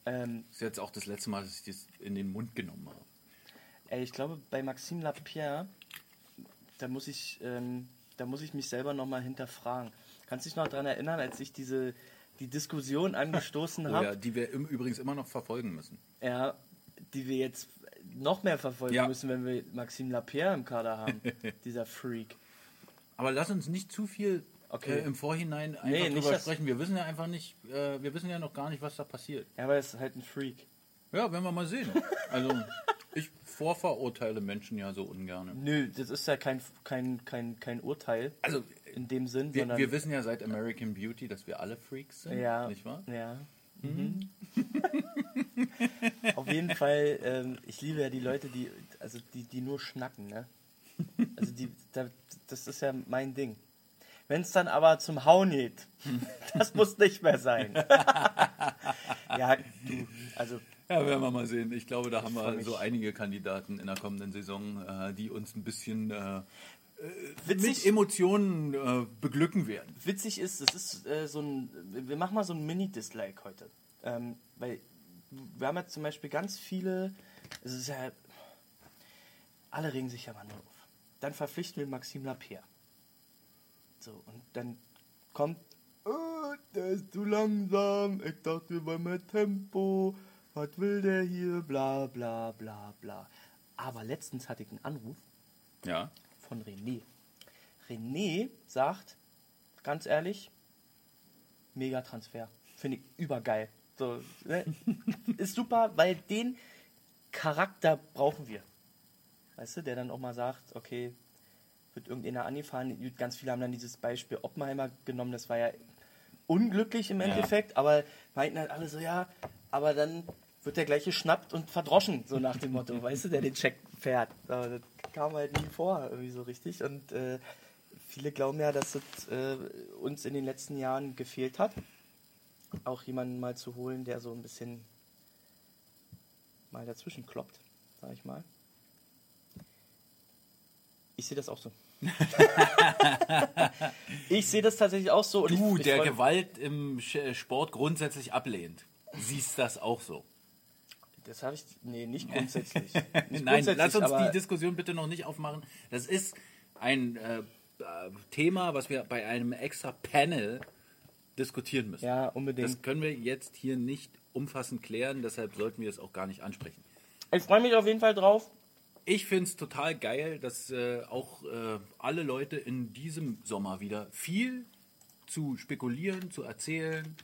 Ähm, Das ist jetzt auch das letzte Mal, dass ich das in den Mund genommen habe. ey, ich glaube, bei Maxime Lapierre, da muss ich, ähm, da muss ich mich selber nochmal hinterfragen. Kannst du dich noch daran erinnern, als ich diese die Diskussion *laughs* angestoßen Oh habe, ja, die wir im, übrigens immer noch verfolgen müssen. ja, die wir jetzt noch mehr verfolgen Ja. müssen, wenn wir Maxime Lapierre im Kader haben, *laughs* dieser Freak. Aber lass uns nicht zu viel Okay. äh, im Vorhinein einfach Nee, drüber sprechen. Wir wissen ja einfach nicht, äh, wir wissen ja noch gar nicht, was da passiert. Ja, aber er ist halt ein Freak. Ja, werden wir mal sehen. Also *laughs* ich vorverurteile Menschen ja so ungern. Nö, das ist ja kein, kein, kein, kein Urteil Also in dem Sinn, wir, sondern wir wissen ja seit American Beauty, dass wir alle Freaks sind, Ja. nicht wahr? Ja. Mhm. *laughs* Auf jeden Fall, ähm, ich liebe ja die Leute, die, also die, die nur schnacken, ne? Also die, da, das ist ja mein Ding. Wenn es dann aber zum Hauen geht, *laughs* das muss nicht mehr sein. *laughs* ja, du, also Ja, werden wir mal sehen. Ich glaube, da haben wir so einige Kandidaten in der kommenden Saison, äh, die uns ein bisschen äh, mit witzig, Emotionen äh, beglücken werden. witzig ist, es ist äh, so ein, wir machen mal so ein Mini-Dislike heute. Ähm, weil wir haben jetzt zum Beispiel ganz viele, es ist ja, alle regen sich ja mal nur auf. Dann verpflichten wir Maxime Lapierre. So, und dann kommt, oh, der ist zu langsam, ich dachte, wir wollen mehr Tempo, was will der hier, bla bla bla bla. Aber letztens hatte ich einen Anruf Ja. von René. René sagt, ganz ehrlich, mega Transfer. Finde ich übergeil. So, ne? *laughs* Ist super, weil den Charakter brauchen wir. Weißt du, der dann auch mal sagt, okay, wird irgendeiner angefahren. Ganz viele haben dann dieses Beispiel Oppenheimer genommen, das war ja unglücklich im Ja. Endeffekt, aber meinten halt alle so, ja, aber dann wird der gleich geschnappt und verdroschen, so nach dem Motto, weißt du, der den Check fährt. Aber das kam halt nie vor, irgendwie so richtig. Und äh, viele glauben ja, dass es äh, uns in den letzten Jahren gefehlt hat, auch jemanden mal zu holen, der so ein bisschen mal dazwischen kloppt, sag ich mal. Ich sehe das auch so. *laughs* ich sehe das tatsächlich auch so. Du, ich, ich der Gewalt im Sport grundsätzlich ablehnt, siehst das auch so. Das habe ich. Nee, nicht *laughs* grundsätzlich. Nicht Nein, grundsätzlich, lass uns die Diskussion bitte noch nicht aufmachen. Das ist ein äh, äh, Thema, was wir bei einem extra Panel diskutieren müssen. Ja, unbedingt. Das können wir jetzt hier nicht umfassend klären, deshalb sollten wir es auch gar nicht ansprechen. Ich freue mich auf jeden Fall drauf. Ich finde es total geil, dass äh, auch äh, alle Leute in diesem Sommer wieder viel zu spekulieren, zu erzählen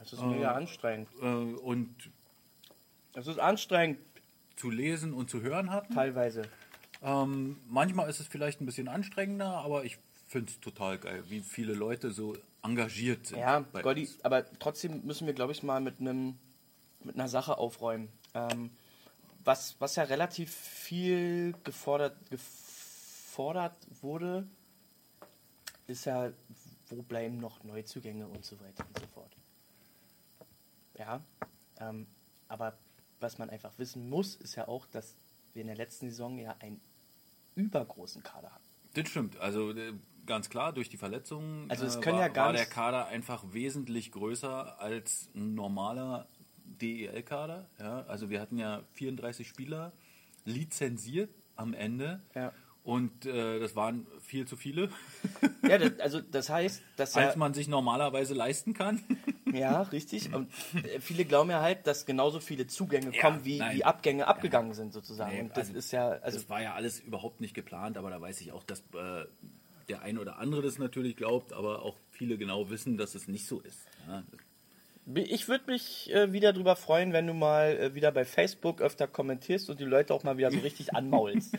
Das ist mega anstrengend. äh, und Das ist anstrengend, zu lesen und zu hören hatten. teilweise. Ähm, manchmal ist es vielleicht ein bisschen anstrengender, aber ich finde es total geil, wie viele Leute so engagiert sind. Ja, uns. aber trotzdem müssen wir, glaube ich, mal mit einem mit einer Sache aufräumen. Ähm, was, was ja relativ viel gefordert, gefordert wurde, ist ja, wo bleiben noch Neuzugänge und so weiter und so fort. Ja, ähm, aber was man einfach wissen muss, ist ja auch, dass wir in der letzten Saison ja einen übergroßen Kader hatten. Das stimmt. Also äh, ganz klar, durch die Verletzungen Also es äh, können war, ja gar war der Kader einfach wesentlich größer als ein normaler DEL-Kader. Ja, also wir hatten ja 34 Spieler lizenziert am Ende. Ja. Und äh, das waren viel zu viele, *laughs* Ja, das, also das heißt, dass ja, als man sich normalerweise leisten kann. *laughs* Ja, richtig. Und äh, viele glauben ja halt, dass genauso viele Zugänge Ja, kommen, wie, nein. wie Abgänge abgegangen sind, sozusagen. Nee, Und das also, ist ja, also das war ja alles überhaupt nicht geplant, aber da weiß ich auch, dass äh, der ein oder andere das natürlich glaubt, aber auch viele genau wissen, dass es nicht so ist. Ich würde mich äh, wieder drüber freuen, wenn du mal äh, wieder bei Facebook öfter kommentierst und die Leute auch mal wieder so richtig anmaulst.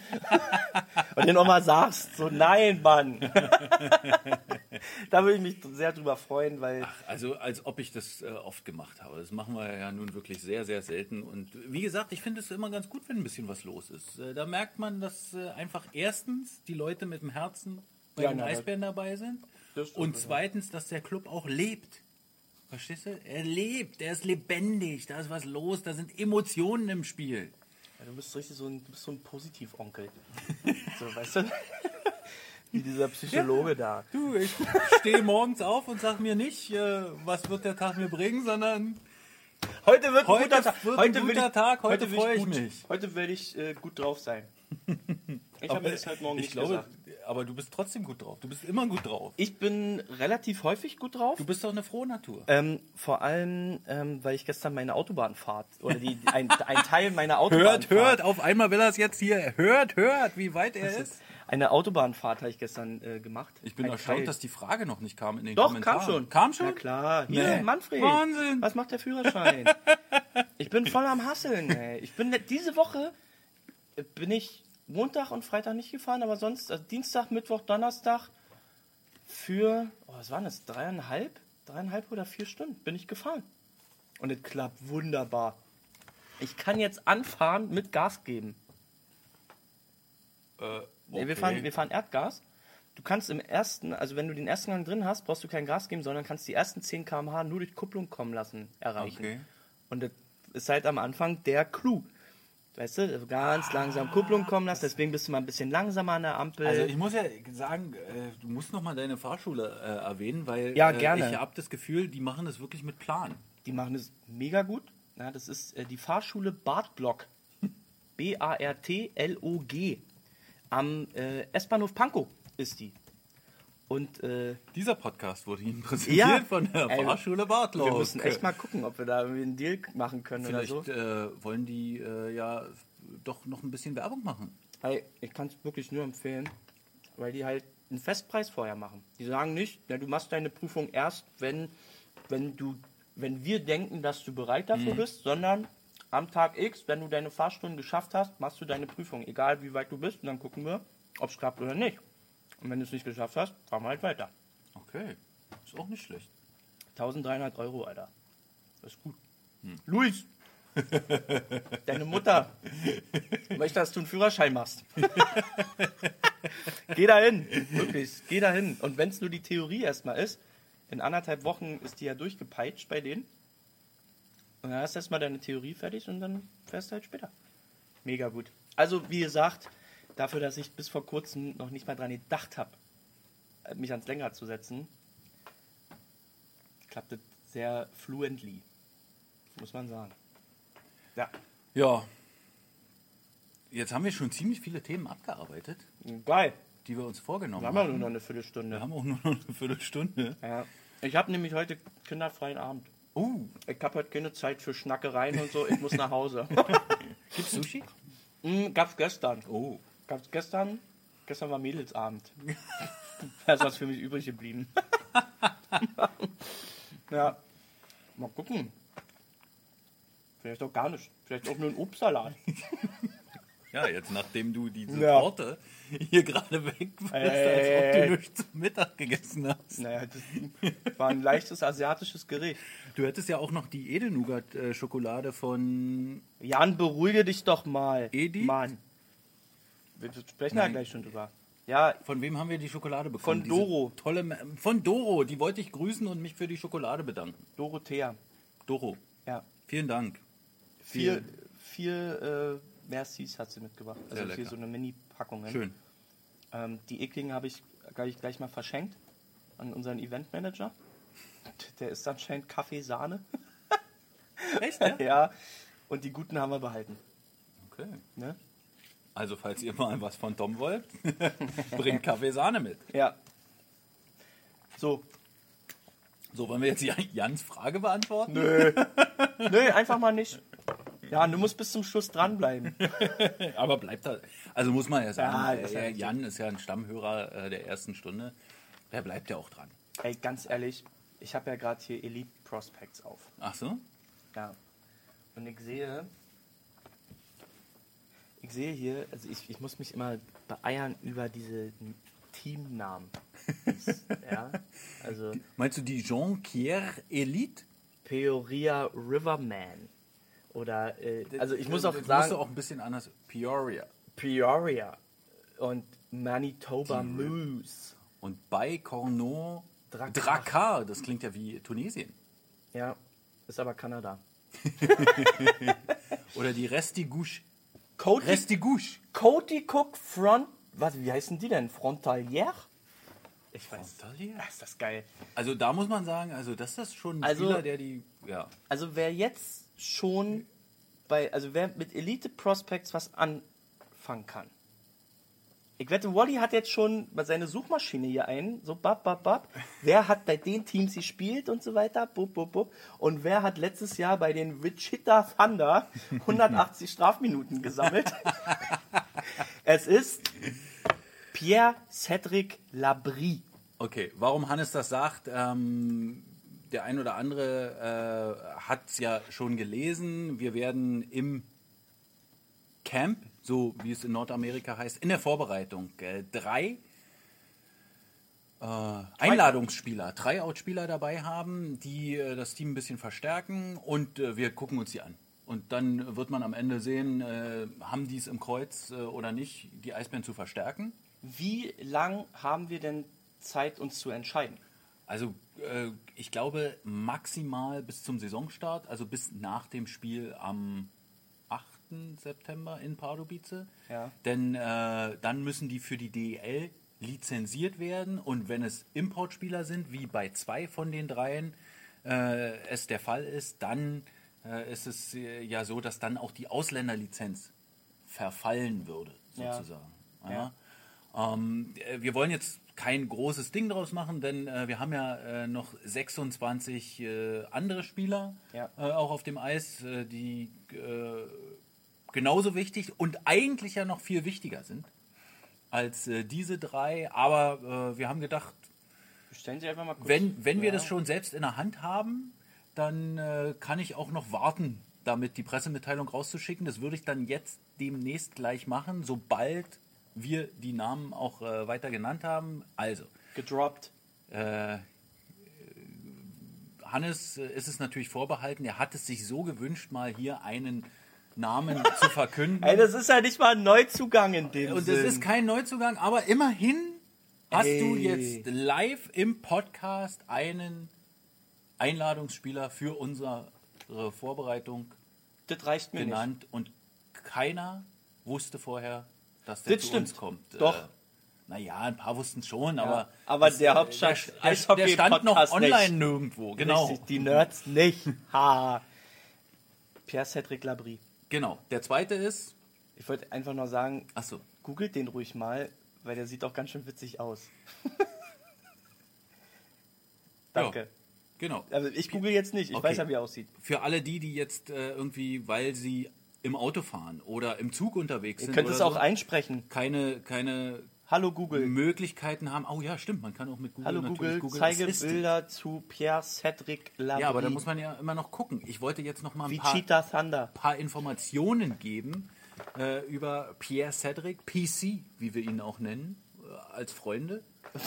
*laughs* und denen auch mal sagst, so nein, Mann. *laughs* da würde ich mich sehr drüber freuen, weil also als ob ich das äh, oft gemacht habe. Das machen wir ja nun wirklich sehr, sehr selten. Und wie gesagt, ich finde es immer ganz gut, wenn ein bisschen was los ist. Äh, da merkt man, dass äh, einfach erstens die Leute mit dem Herzen bei Ja, den Eisbären dabei sind. Und zweitens, dass der Club auch lebt. Verstehst du? Er lebt, er ist lebendig, da ist was los, da sind Emotionen im Spiel. Ja, du bist richtig so ein, du bist so ein Positivonkel. *laughs* so, weißt du? *laughs* Wie dieser Psychologe da. Du, ich stehe morgens auf und sag mir nicht, äh, was wird der Tag mir bringen, sondern Heute wird ein Heute guter Tag. wird ein will guter Tag, heute will freu ich mich. Heute werde ich äh, gut drauf sein. *laughs* Ich habe mir das heute Morgen ich nicht glaube, gesagt. Aber du bist trotzdem gut drauf. Du bist immer gut drauf. Ich bin relativ häufig gut drauf. Du bist doch eine frohe Natur. Ähm, vor allem, ähm, weil ich gestern meine Autobahnfahrt oder die, ein, ein Teil meiner *laughs* Autobahnfahrt. Hört, hört, auf einmal will er es jetzt hier. Hört, hört, wie weit er ist. Eine Autobahnfahrt habe ich gestern äh, gemacht. Ich bin ein erstaunt, Teil. dass die Frage noch nicht kam in den Doch, Kommentaren. kam schon. Kam schon? Na klar. Hier, Nee. Manfred. Wahnsinn. Was macht der Führerschein? *laughs* ich bin voll am Hasseln, ey. Ich bin diese Woche bin ich Montag und Freitag nicht gefahren, aber sonst also Dienstag, Mittwoch, Donnerstag für, oh, was waren das, dreieinhalb? Dreieinhalb oder vier Stunden bin ich gefahren. Und es klappt wunderbar. Ich kann jetzt anfahren mit Gas geben. Äh, Nee, wir, fahren, wir fahren Erdgas. Du kannst im ersten, also wenn du den ersten Gang drin hast, brauchst du kein Gas geben, sondern kannst die ersten 10 km/h nur durch Kupplung kommen lassen, erreichen. Okay. Und das ist halt am Anfang der Clou. Weißt du, ganz langsam Kupplung kommen lassen, deswegen bist du mal ein bisschen langsamer an der Ampel. Also ich muss ja sagen, äh, du musst noch mal deine Fahrschule äh, erwähnen, weil Ja, äh, gerne. ich habe das Gefühl, die machen das wirklich mit Plan. die machen es mega gut. Ja, das ist die Fahrschule Bartblock. B-A-R-T-L-O-G. Am S-Bahnhof Pankow ist die. Und äh, Dieser Podcast wurde Ihnen präsentiert Ja. von der Ey, Fahrschule Bartlow. wir müssen echt mal gucken, ob wir da irgendwie einen Deal machen können Vielleicht oder so. äh, wollen die äh, ja doch noch ein bisschen Werbung machen. Hey, ich kann es wirklich nur empfehlen, weil die halt einen Festpreis vorher machen. Die sagen nicht, ja, du machst deine Prüfung erst, wenn, wenn du, wenn wir denken, dass du bereit dafür bist, sondern am Tag X, wenn du deine Fahrstunden geschafft hast, machst du deine Prüfung, egal wie weit du bist, und dann gucken wir, ob es klappt oder nicht. Und wenn du es nicht geschafft hast, fahren wir halt weiter. Okay, ist auch nicht schlecht. 1300 Euro, Alter. Das ist gut. Luis! *laughs* Deine Mutter möchte, dass du einen Führerschein machst. *laughs* geh da hin. Wirklich, geh da hin. Und wenn es nur die Theorie erstmal ist, in anderthalb Wochen ist die ja durchgepeitscht bei denen. Und dann hast du erstmal deine Theorie fertig und dann fährst du halt später. Mega gut. Also, wie gesagt, dafür, dass ich bis vor kurzem noch nicht mal dran gedacht habe, mich ans Lenkrad zu setzen, klappt es sehr fluently. Muss man sagen. Ja, Ja. Jetzt haben wir schon ziemlich viele Themen abgearbeitet, geil. die wir uns vorgenommen Wir haben ja nur haben. noch eine Viertelstunde. Wir haben auch nur noch eine Viertelstunde. Ja. Ich habe nämlich heute kinderfreien Abend. Oh, Ich habe heute keine Zeit für Schnackereien und so. Ich muss nach Hause. *laughs* gibt's Sushi? hm, gab's gestern. Oh. Gab's gestern. Gestern war Mädelsabend. *laughs* da ist was für mich übrig geblieben. *laughs* ja. Mal gucken. Vielleicht auch gar nicht. Vielleicht auch nur ein Obstsalat. Ja, jetzt nachdem du diese Ja. Torte hier gerade weg bist, als ob du nicht zum Mittag gegessen hast. Naja, das war ein leichtes asiatisches Gericht. Du hättest ja auch noch die Edelnougat-Schokolade von Jan, beruhige dich doch mal. Edi? Mann. Wir sprechen ja Nein. gleich schon drüber. Ja, Von wem haben wir die Schokolade bekommen? Von Diese Doro. Tolle, Ma- von Doro. Die wollte ich grüßen und mich für die Schokolade bedanken. Dorothea. Doro, Ja. vielen Dank. Vier, vier äh, Mercies hat sie mitgebracht. Also hier so eine Mini-Packung. Schön. Ähm, die ekligen habe ich gleich, gleich mal verschenkt an unseren Eventmanager. *laughs* Der ist anscheinend Kaffee-Sahne. Echt, ja? *laughs* ja. Und die guten haben wir behalten. Okay. Ne? Also, falls ihr mal was von Tom wollt, *laughs* bringt Kaffeesahne mit. Ja. So. So, wollen wir jetzt Jan- Jans Frage beantworten? Nö. Nö, einfach mal nicht. Ja, du musst bis zum Schluss dranbleiben. *laughs* Aber bleibt da. Also muss man ja sagen, Ja, das ist ja äh. Jan ist ja ein Stammhörer äh, der ersten Stunde. Der bleibt ja auch dran. Ey, ganz ehrlich, ich habe ja gerade hier Elite Prospects auf. Ach so? Ja. Und ich sehe, ich sehe hier, also ich, ich muss mich immer beeiern über diese Teamnamen. *laughs* Ja, also Meinst du die Jean-Pierre Elite? Peoria Riverman. Oder, äh, also ich muss auch Das musst sagen, du auch ein bisschen anders. Peoria. Peoria und Manitoba Moose. Und bei Dakar. Dakar, das klingt ja wie Tunesien. Ja, ist aber Kanada. *laughs* Oder die Restigouche. Cody, Restigouche. Cody Cook Front. Was, wie heißen die denn? Frontalier? Ich weiß. Frontalier? Ah, ist das geil. Also da muss man sagen, also das ist schon ein Also- Spieler, der die, ja, Also wer jetzt schon bei, also wer mit Elite Prospects was anfangen kann. Ich wette, Wally hat jetzt schon seine Suchmaschine hier ein, so bab, bab, bab. Wer hat bei den Teams gespielt und so weiter, bub, bub, bub. Und wer hat letztes Jahr bei den Wichita Thunder *laughs* 180 Strafminuten gesammelt? *laughs* es ist Pierre Cedric Labrie. Okay, warum Hannes das sagt, ähm, der ein oder andere äh, hat es ja schon gelesen. Wir werden im Camp, so wie es in Nordamerika heißt, in der Vorbereitung äh, drei äh, Einladungsspieler, Tryout-Spieler dabei haben, die äh, das Team ein bisschen verstärken und äh, wir gucken uns die an. Und dann wird man am Ende sehen, äh, haben die es im Kreuz äh, oder nicht, die Eisbären zu verstärken. Wie lang haben wir denn Zeit, uns zu entscheiden? Also äh, ich glaube maximal bis zum Saisonstart, also bis nach dem Spiel am 8. September in Pardubice. Ja. Denn äh, dann müssen die für die DEL lizenziert werden und wenn es Importspieler sind, wie bei zwei von den dreien äh, es der Fall ist, dann äh, ist es äh, ja so, dass dann auch die Ausländerlizenz verfallen würde, Ja. sozusagen. Ja. Ähm, äh, wir wollen jetzt kein großes Ding draus machen, denn äh, wir haben ja äh, noch 26 äh, andere Spieler Ja. äh, auch auf dem Eis, die genauso wichtig und eigentlich ja noch viel wichtiger sind als äh, diese drei. Aber äh, wir haben gedacht, wenn, wenn wir Ja. das schon selbst in der Hand haben, dann äh, kann ich auch noch warten, damit die Pressemitteilung rauszuschicken. Das würde ich dann jetzt demnächst gleich machen, sobald wir die Namen auch äh, weiter genannt haben. Also, gedroppt. äh, Hannes äh, ist es natürlich vorbehalten. Er hat es sich so gewünscht, mal hier einen Namen *laughs* zu verkünden. Ey, das ist ja nicht mal ein Neuzugang in dem Und Sinn. es ist kein Neuzugang, aber immerhin hast du Ey. jetzt live im Podcast einen Einladungsspieler für unsere Vorbereitung das reicht mir nicht. genannt und keiner wusste vorher, dass der Das zu stimmt. uns kommt. Doch. Äh, naja, ein paar wussten es schon, aber, aber das, der äh, Hauptstadt- der, der, der stand noch online nicht. nirgendwo. Genau. Richtig, die Nerds nicht. Ha. Pierre Cedric Labrie. Genau. Der zweite ist, Ich wollte einfach nur sagen, achso, googelt den ruhig mal, weil der sieht auch ganz schön witzig aus. *laughs* Danke. genau. Also ich google jetzt nicht, ich Okay. weiß ja, wie er aussieht. Für alle die, die jetzt äh, irgendwie, weil sie im Auto fahren oder im Zug unterwegs Ihr sind könnt oder es auch so, einsprechen. keine, keine Hallo Google. Möglichkeiten haben. Oh ja, stimmt, man kann auch mit Google Hallo natürlich Google, googeln, zeige? Bilder zu Pierre Cedric Labrie. Ja, aber da muss man ja immer noch gucken. Ich wollte jetzt noch mal ein paar, paar Informationen geben äh, über Pierre Cedric, PC, wie wir ihn auch nennen, äh, als Freunde. *laughs*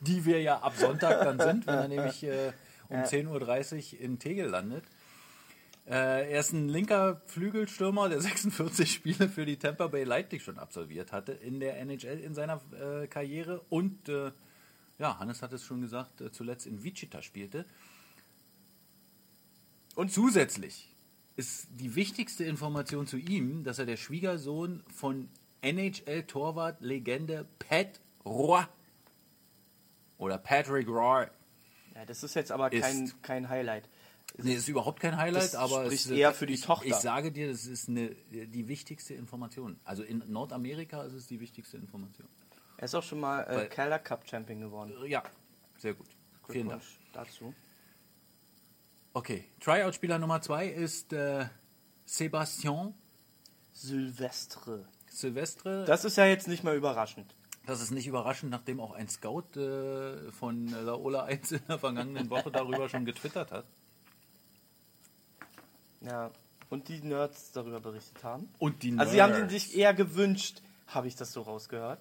die wir ja ab Sonntag dann sind, wenn er nämlich äh, um 10.30 Uhr in Tegel landet. Äh, er ist ein linker Flügelstürmer, der *laughs* 46 Spiele für die Tampa Bay Lightning schon absolviert hatte in der NHL in seiner äh, Karriere und äh, ja, Hannes hat es schon gesagt, äh, zuletzt in Wichita spielte. Und zusätzlich ist die wichtigste Information zu ihm, dass er der Schwiegersohn von NHL-Torwart-Legende Pat Roy oder Patrick Roy. Ja, das ist jetzt aber Ist- kein, kein Highlight. Nee, ist überhaupt kein Highlight, Das aber spricht es, eher für die ich, Tochter. Ich sage dir, das ist eine, die wichtigste Information. Also in Nordamerika ist es die wichtigste Information. Er ist auch schon mal äh, Weil- Calder Cup Champion geworden. Ja, sehr gut. Vielen Dank. Dazu. Okay, Tryout-Spieler Nummer zwei ist äh, Sébastien Sylvestre. Silvestre. Das ist ja jetzt nicht mal überraschend. Das ist nicht überraschend, nachdem auch ein Scout äh, von Laola 1 in der vergangenen Woche darüber schon getwittert hat. Ja. Und die Nerds darüber berichtet haben. Und die Also sie haben den Nerds. sich eher gewünscht, habe ich das so rausgehört.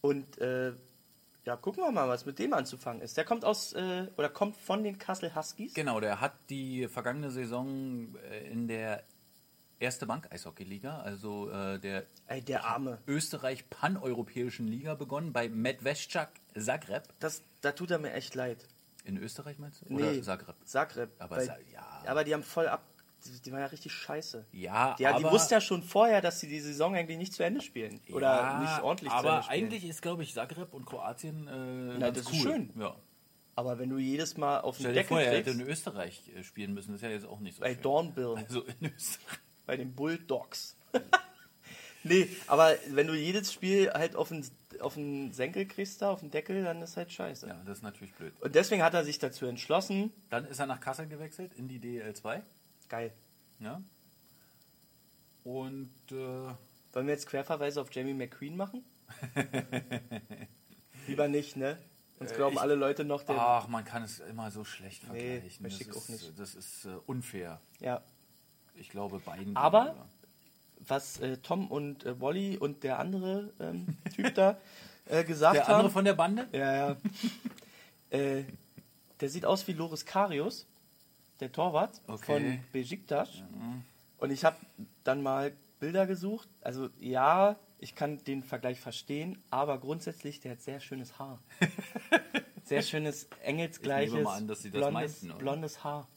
Und äh, ja, gucken wir mal, was mit dem anzufangen ist. Der kommt aus äh, oder kommt von den Kassel Huskies. Genau, der hat die vergangene Saison äh, in der Erste Bank Eishockey-Liga, also äh, der Ey, der Arme. Österreich-Paneuropäischen Liga begonnen bei Medvescak Zagreb. Das, da tut er mir echt leid. In Österreich meinst du? Oder Zagreb? Zagreb. Aber Weil- ja. Aber die haben voll ab. Die, die waren ja richtig scheiße. Ja, die aber, wussten ja schon vorher, dass sie die Saison eigentlich nicht zu Ende spielen. Oder ja, nicht ordentlich zu Aber Ende spielen. eigentlich ist, glaube ich, Zagreb und Kroatien äh, Na, das ist cool. schön. Ja. Aber wenn du jedes Mal auf den Stell Deckel vor, er hätte kriegst, in Österreich äh, spielen müssen. Das ist ja jetzt auch nicht so bei schön. Dornbirn, Also in Österreich. bei den Bulldogs. *laughs* nee, aber wenn du jedes Spiel halt auf den, auf den Senkel kriegst, da auf den Deckel, dann ist halt scheiße. Ja, das ist natürlich blöd. Und deswegen hat er sich dazu entschlossen, Dann ist er nach Kassel gewechselt in die DL2. geil, Ja. Und äh, wollen wir jetzt Querverweise auf Jamie McQueen machen? *laughs* Lieber nicht, ne? Uns glauben ich- alle Leute noch, der... ach, man kann es immer so schlecht Nee, vergleichen. möchte das ich auch ist, nicht. Das ist äh, unfair. Ja, Ich glaube beiden. Aber- gegenüber. Was äh, Tom und äh, Wally und der andere ähm, Typ da äh, *laughs* gesagt der haben. andere von der Bande? ja, ja. *laughs* äh, der sieht aus wie Loris Karius, der Torwart Okay. von Besiktas. Und ich habe dann mal Bilder gesucht. Also ja, ich kann den Vergleich verstehen, aber grundsätzlich, der hat sehr schönes Haar. *laughs* sehr schönes, engelsgleiches, Ich nehme mal an, dass Sie das blondes, meinten, blondes Haar.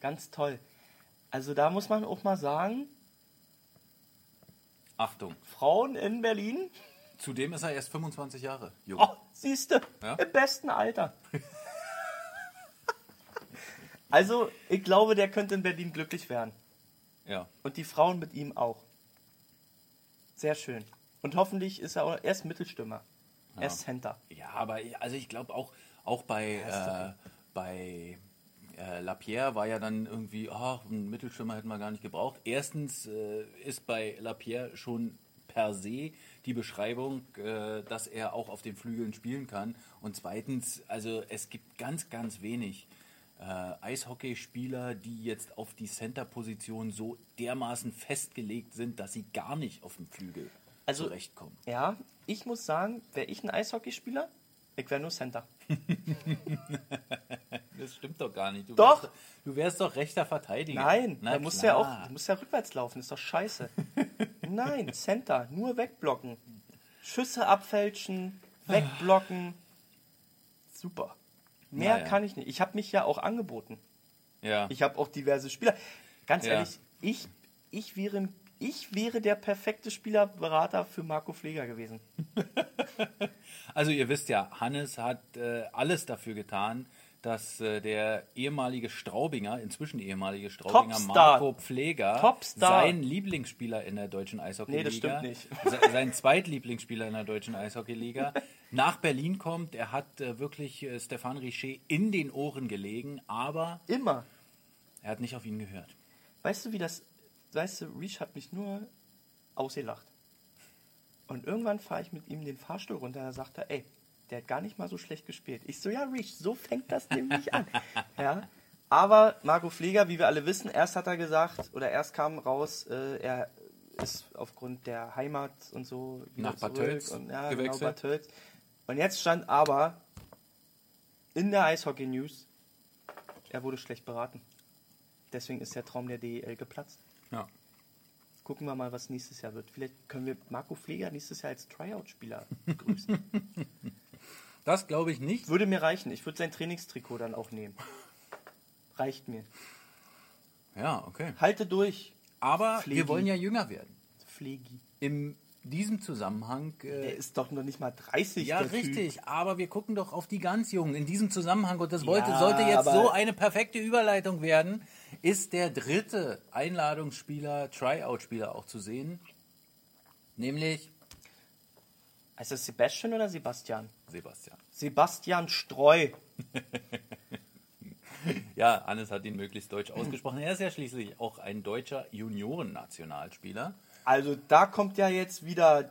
Ganz toll. Also da muss man auch mal sagen, Achtung. Frauen in Berlin, Zudem ist er erst 25 Jahre jung. oh, siehste, Ja? im besten Alter. *laughs* also, ich glaube, der könnte in Berlin glücklich werden. Ja. Und die Frauen mit ihm auch. Sehr schön. Und hoffentlich ist er auch erst Mittelstürmer. Er ist Center. Ja, aber ich- also ich glaube auch, auch bei, äh, bei äh, Lapierre war ja dann irgendwie, ach, einen Mittelstürmer hätten wir gar nicht gebraucht. Erstens äh, ist bei Lapierre schon per se die Beschreibung, äh, dass er auch auf den Flügeln spielen kann. Und zweitens, also es gibt ganz, ganz wenig äh, Eishockeyspieler, die jetzt auf die Center-Position so dermaßen festgelegt sind, dass sie gar nicht auf dem Flügel Also- zurechtkommen. Ja, ich muss sagen, wäre ich ein Eishockeyspieler, ich wäre nur Center. *laughs* Das stimmt doch gar nicht. Du Doch. Wärst, du wärst doch rechter Verteidiger. Nein, Na da musst du ja auch du musst ja rückwärts laufen, ist doch scheiße. *laughs* Nein, Center, nur wegblocken. Schüsse abfälschen, wegblocken. Super. Mehr Naja. kann ich nicht. Ich habe mich ja auch angeboten. Ja. Ich habe auch diverse Spieler. Ganz Ja. ehrlich, ich, ich, wäre, ich wäre der perfekte Spielerberater für Marco Pfleger gewesen. *laughs* Also ihr wisst ja, Hannes hat äh, alles dafür getan, dass äh, der ehemalige Straubinger, inzwischen ehemalige Straubinger Topstar. Marco Pfleger, Topstar. sein Lieblingsspieler in der deutschen Eishockeyliga, Nee, *laughs* sein Zweitlieblingsspieler in der deutschen Eishockeyliga, nach Berlin kommt. Er hat äh, wirklich äh, Stefan Richer in den Ohren gelegen, aber Immer. er hat nicht auf ihn gehört. Weißt du, wie das. Weißt du, Reach hat mich nur ausgelacht. Und irgendwann fahre ich mit ihm den Fahrstuhl runter. Da sagt er, ey, der hat gar nicht mal so schlecht gespielt. Ich so, ja, Reach, so fängt das nämlich an. *laughs* Ja. Aber Marco Pfleger, wie wir alle wissen, erst hat er gesagt, oder erst kam raus, äh, er ist aufgrund der Heimat und so Nach Bad Tölz und, ja, gewechselt. Genau, Bad Tölz. Und jetzt stand aber in der Eishockey News, er wurde schlecht beraten. Deswegen ist der Traum der DEL geplatzt. Ja. Gucken wir mal, was nächstes Jahr wird. Vielleicht können wir Marco Pfleger nächstes Jahr als Tryout-Spieler begrüßen. *laughs* Das glaube ich nicht. würde mir reichen. Ich würde sein Trainingstrikot dann auch nehmen. Reicht mir. Ja, okay. Halte durch, Aber Pflegi. wir wollen ja jünger werden. Pflegi. In diesem Zusammenhang. Äh, Der ist doch noch nicht mal 30. ja, richtig, aber wir gucken doch auf die ganz Jungen. In diesem Zusammenhang, und das wollte, Ja, sollte jetzt so eine perfekte Überleitung werden, ist der dritte Einladungsspieler, Tryout-Spieler auch zu sehen. Nämlich. Heißt das Sebastian oder Sebastian? Sebastian. Sebastian Streu. *laughs* Ja, Hannes hat ihn möglichst deutsch ausgesprochen. Er ist ja schließlich auch ein deutscher Juniorennationalspieler. Also da kommt ja jetzt wieder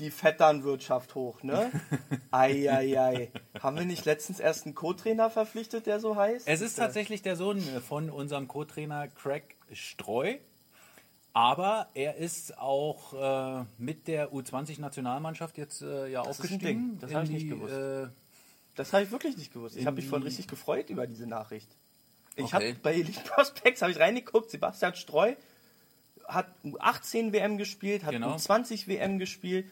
die Vetternwirtschaft hoch, ne? *laughs* Eieiei. Haben wir nicht letztens erst einen Co-Trainer verpflichtet, der so heißt? Es ist tatsächlich der Sohn von unserem Co-Trainer Craig Streu. Aber er ist auch äh, mit der U20-Nationalmannschaft jetzt äh, ja Das aufgestiegen. Das in hab ich nicht gewusst. Äh, Das habe ich wirklich nicht gewusst. Ich habe mich vorhin die- richtig gefreut über diese Nachricht. Ich Okay. habe bei Elite Prospects habe ich reingeguckt, Sebastian Streu, hat U18 WM gespielt, hat Genau. U20 WM gespielt.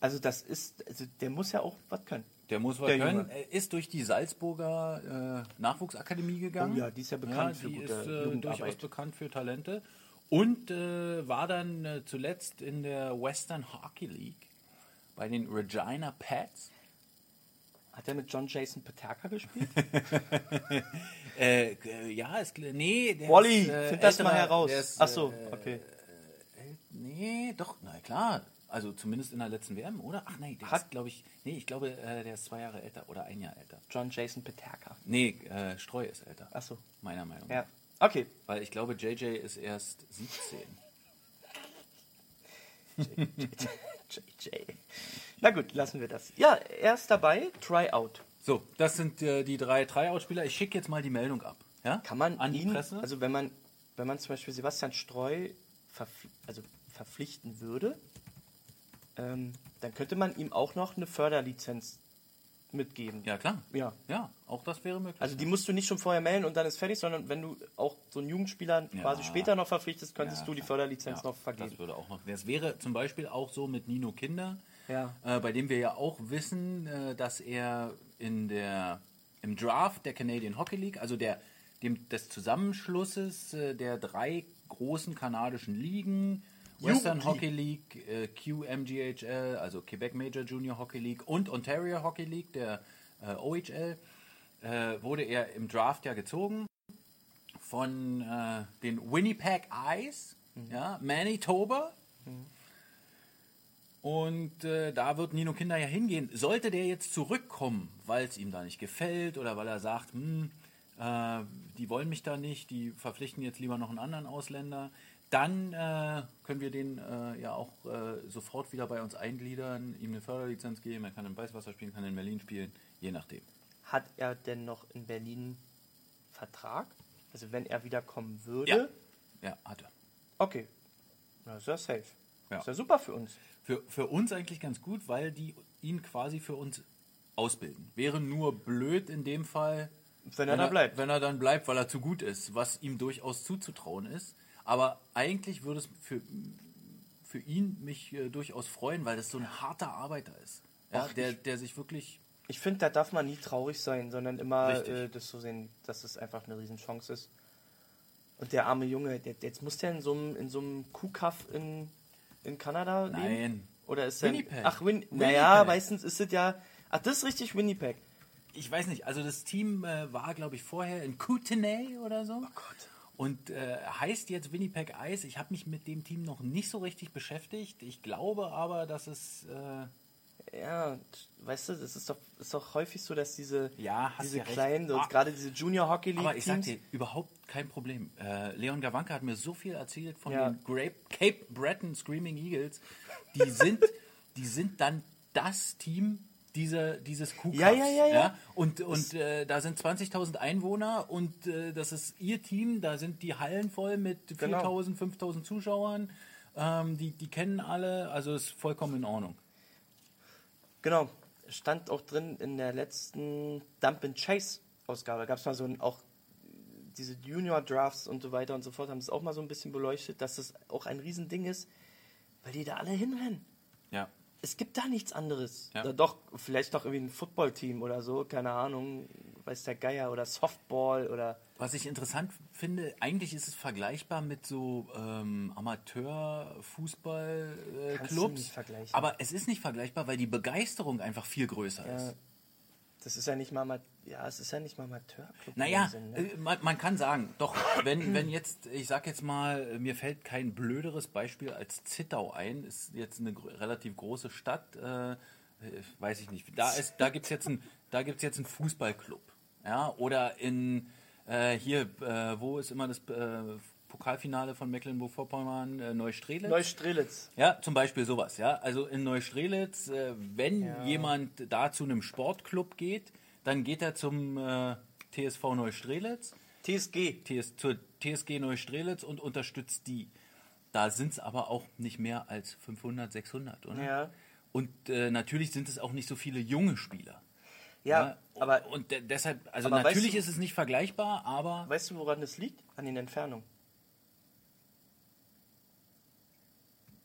Also das ist, also der muss ja auch was können. Der muss was Der können. Junge. Er ist durch die Salzburger äh, Nachwuchsakademie gegangen. Oh ja, die ist ja bekannt für die gute ist äh, durchaus bekannt für Talente. Und äh, war dann äh, zuletzt in der Western Hockey League bei den Regina Pats. Hat er mit John Jason Paterka gespielt? *laughs* Äh, äh, ja, ist, nee. Der Wally, ist, äh, find das mal heraus. ist, Ach so, äh, okay. Nee, doch, na klar. Also zumindest in der letzten WM, oder? Ach nee, der Hat- ist, glaube ich, nee, ich glaube, äh, der ist zwei Jahre älter oder ein Jahr älter. John Jason Paterka. Nee, äh, Streu ist älter. Ach so. Meiner Meinung Ja. nach. Okay. Weil ich glaube, JJ ist erst 17. *laughs* JJ. Na gut, lassen wir das. Ja, er ist dabei. Tryout. So, das sind äh, die drei Tryout-Spieler. Ich schicke jetzt mal die Meldung ab. Ja? Kann man an die ihn, Presse? also wenn man, wenn man zum Beispiel Sebastian Streu verpf also verpflichten würde, ähm, dann könnte man ihm auch noch eine Förderlizenz mitgeben. ja, klar. Ja. Ja, auch das wäre möglich. Also die musst du nicht schon vorher melden und dann ist fertig, sondern wenn du auch so einen Jugendspieler Ja. quasi später noch verpflichtest, könntest Ja, du die. Förderlizenz Ja, noch vergeben. Das würde auch noch. Das wäre zum Beispiel auch so mit Nino Kinder, äh, bei dem wir ja auch wissen, äh, dass er in der im Draft der Canadian Hockey League, also der dem des Zusammenschlusses äh, der drei großen kanadischen Ligen, Western. Hockey League, äh, QMGHL, also Quebec Major Junior Hockey League und Ontario Hockey League, der äh, OHL, äh, wurde er im Draft ja gezogen von äh, den Winnipeg Eyes, ja, Manitoba. Und äh, da wird Nino Kinder ja hingehen. Sollte der jetzt zurückkommen, weil es ihm da nicht gefällt oder weil er sagt, hm, äh, die wollen mich da nicht, die verpflichten jetzt lieber noch einen anderen Ausländer, dann äh, können wir den äh, ja auch äh, sofort wieder bei uns eingliedern, ihm eine Förderlizenz geben, er kann in Weißwasser spielen, kann in Berlin spielen, je nachdem. Hat er denn noch in Berlin Vertrag? Also wenn er wieder kommen würde? Ja. Ja, hat er. Okay. Na, ist ja safe. Ja. Ist ja super für uns. Für, für uns eigentlich ganz gut, weil die ihn quasi für uns ausbilden. Wäre nur blöd in dem Fall, Wenn er da bleibt. Wenn er dann bleibt, weil er zu gut ist, was ihm durchaus zuzutrauen ist. Aber eigentlich würde es für, für ihn mich äh, durchaus freuen, weil das so ein harter Arbeiter ist. Ja, Ach, der, ich- der sich wirklich. Ich finde, da darf man nie traurig sein, sondern immer äh, das so sehen, dass es einfach eine Riesenchance ist. Und der arme Junge, der, jetzt muss der in so einem, in so einem Kuhkaff in, in Kanada leben? Nein. Oder ist der. Winnipeg. Ach, Win Winnipeg. naja, meistens ist es ja. Ach, das ist richtig Winnipeg. Ich weiß nicht, also das Team äh, war, glaube ich, vorher in Kootenay oder so. Oh Gott. Und äh, heißt jetzt Winnipeg Ice. Ich habe mich mit dem Team noch nicht so richtig beschäftigt. Ich glaube aber, dass es. Äh, Ja, weißt du, das ist doch, ist doch häufig so, dass diese, Ja, diese ja kleinen, Ah. gerade diese Junior Hockey League Aber ich sag dir, überhaupt kein Problem. Äh, Leon Gawanke hat mir so viel erzählt von Ja. den Grape, Cape Breton Screaming Eagles. Die sind, die sind dann das Team dieser, dieses Kuhkaffs. Ja, ja, ja, ja. Und, und äh, da sind 20.000 Einwohner und äh, das ist ihr Team. Da sind die Hallen voll mit 4.000, Genau. 5.000 Zuschauern. Ähm, die, die kennen alle, also ist vollkommen in Ordnung. Genau, stand auch drin in der letzten Dump and Chase Ausgabe. Gab es mal so ein, auch diese Junior Drafts und so weiter und so fort, haben es auch mal so ein bisschen beleuchtet, dass das auch ein Riesending ist, weil die da alle hinrennen. Ja. Es gibt da nichts anderes. Ja. Oder doch, vielleicht noch irgendwie ein Footballteam oder so, keine Ahnung, weiß der Geier, oder Softball oder. Was ich interessant finde, eigentlich ist es vergleichbar mit so ähm, Amateur-Fußball-Clubs. nicht vergleichen. aber es ist nicht vergleichbar, weil die Begeisterung einfach viel größer Ja, ist. das ist ja nicht mal, Ama- ja, es ist ja nicht mal Amateurclub. Naja, Sinn, ne? äh, man, man kann sagen, doch, wenn, wenn jetzt, ich sag jetzt mal, mir fällt kein blöderes Beispiel als Zittau ein, ist jetzt eine relativ große Stadt, äh, äh, weiß ich nicht. Da, ist, da gibt es jetzt, ein, da gibt's jetzt einen Fußballclub. Ja, oder in, äh, hier, äh, wo ist immer das äh, Pokalfinale von Mecklenburg-Vorpommern, äh, Neustrelitz? Neustrelitz. Ja, zum Beispiel sowas, ja. Also in Neustrelitz, äh, wenn Ja. jemand da zu einem Sportclub geht, dann geht er zum äh, TSV Neustrelitz, TSG. TS, zur TSG Neustrelitz und unterstützt die. Da sind es aber auch nicht mehr als 500, 600, oder? Ja. Und äh, natürlich sind es auch nicht so viele junge Spieler. Ja, aber und de deshalb, also natürlich du- ist es nicht vergleichbar, aber weißt du, woran das liegt? An den Entfernungen.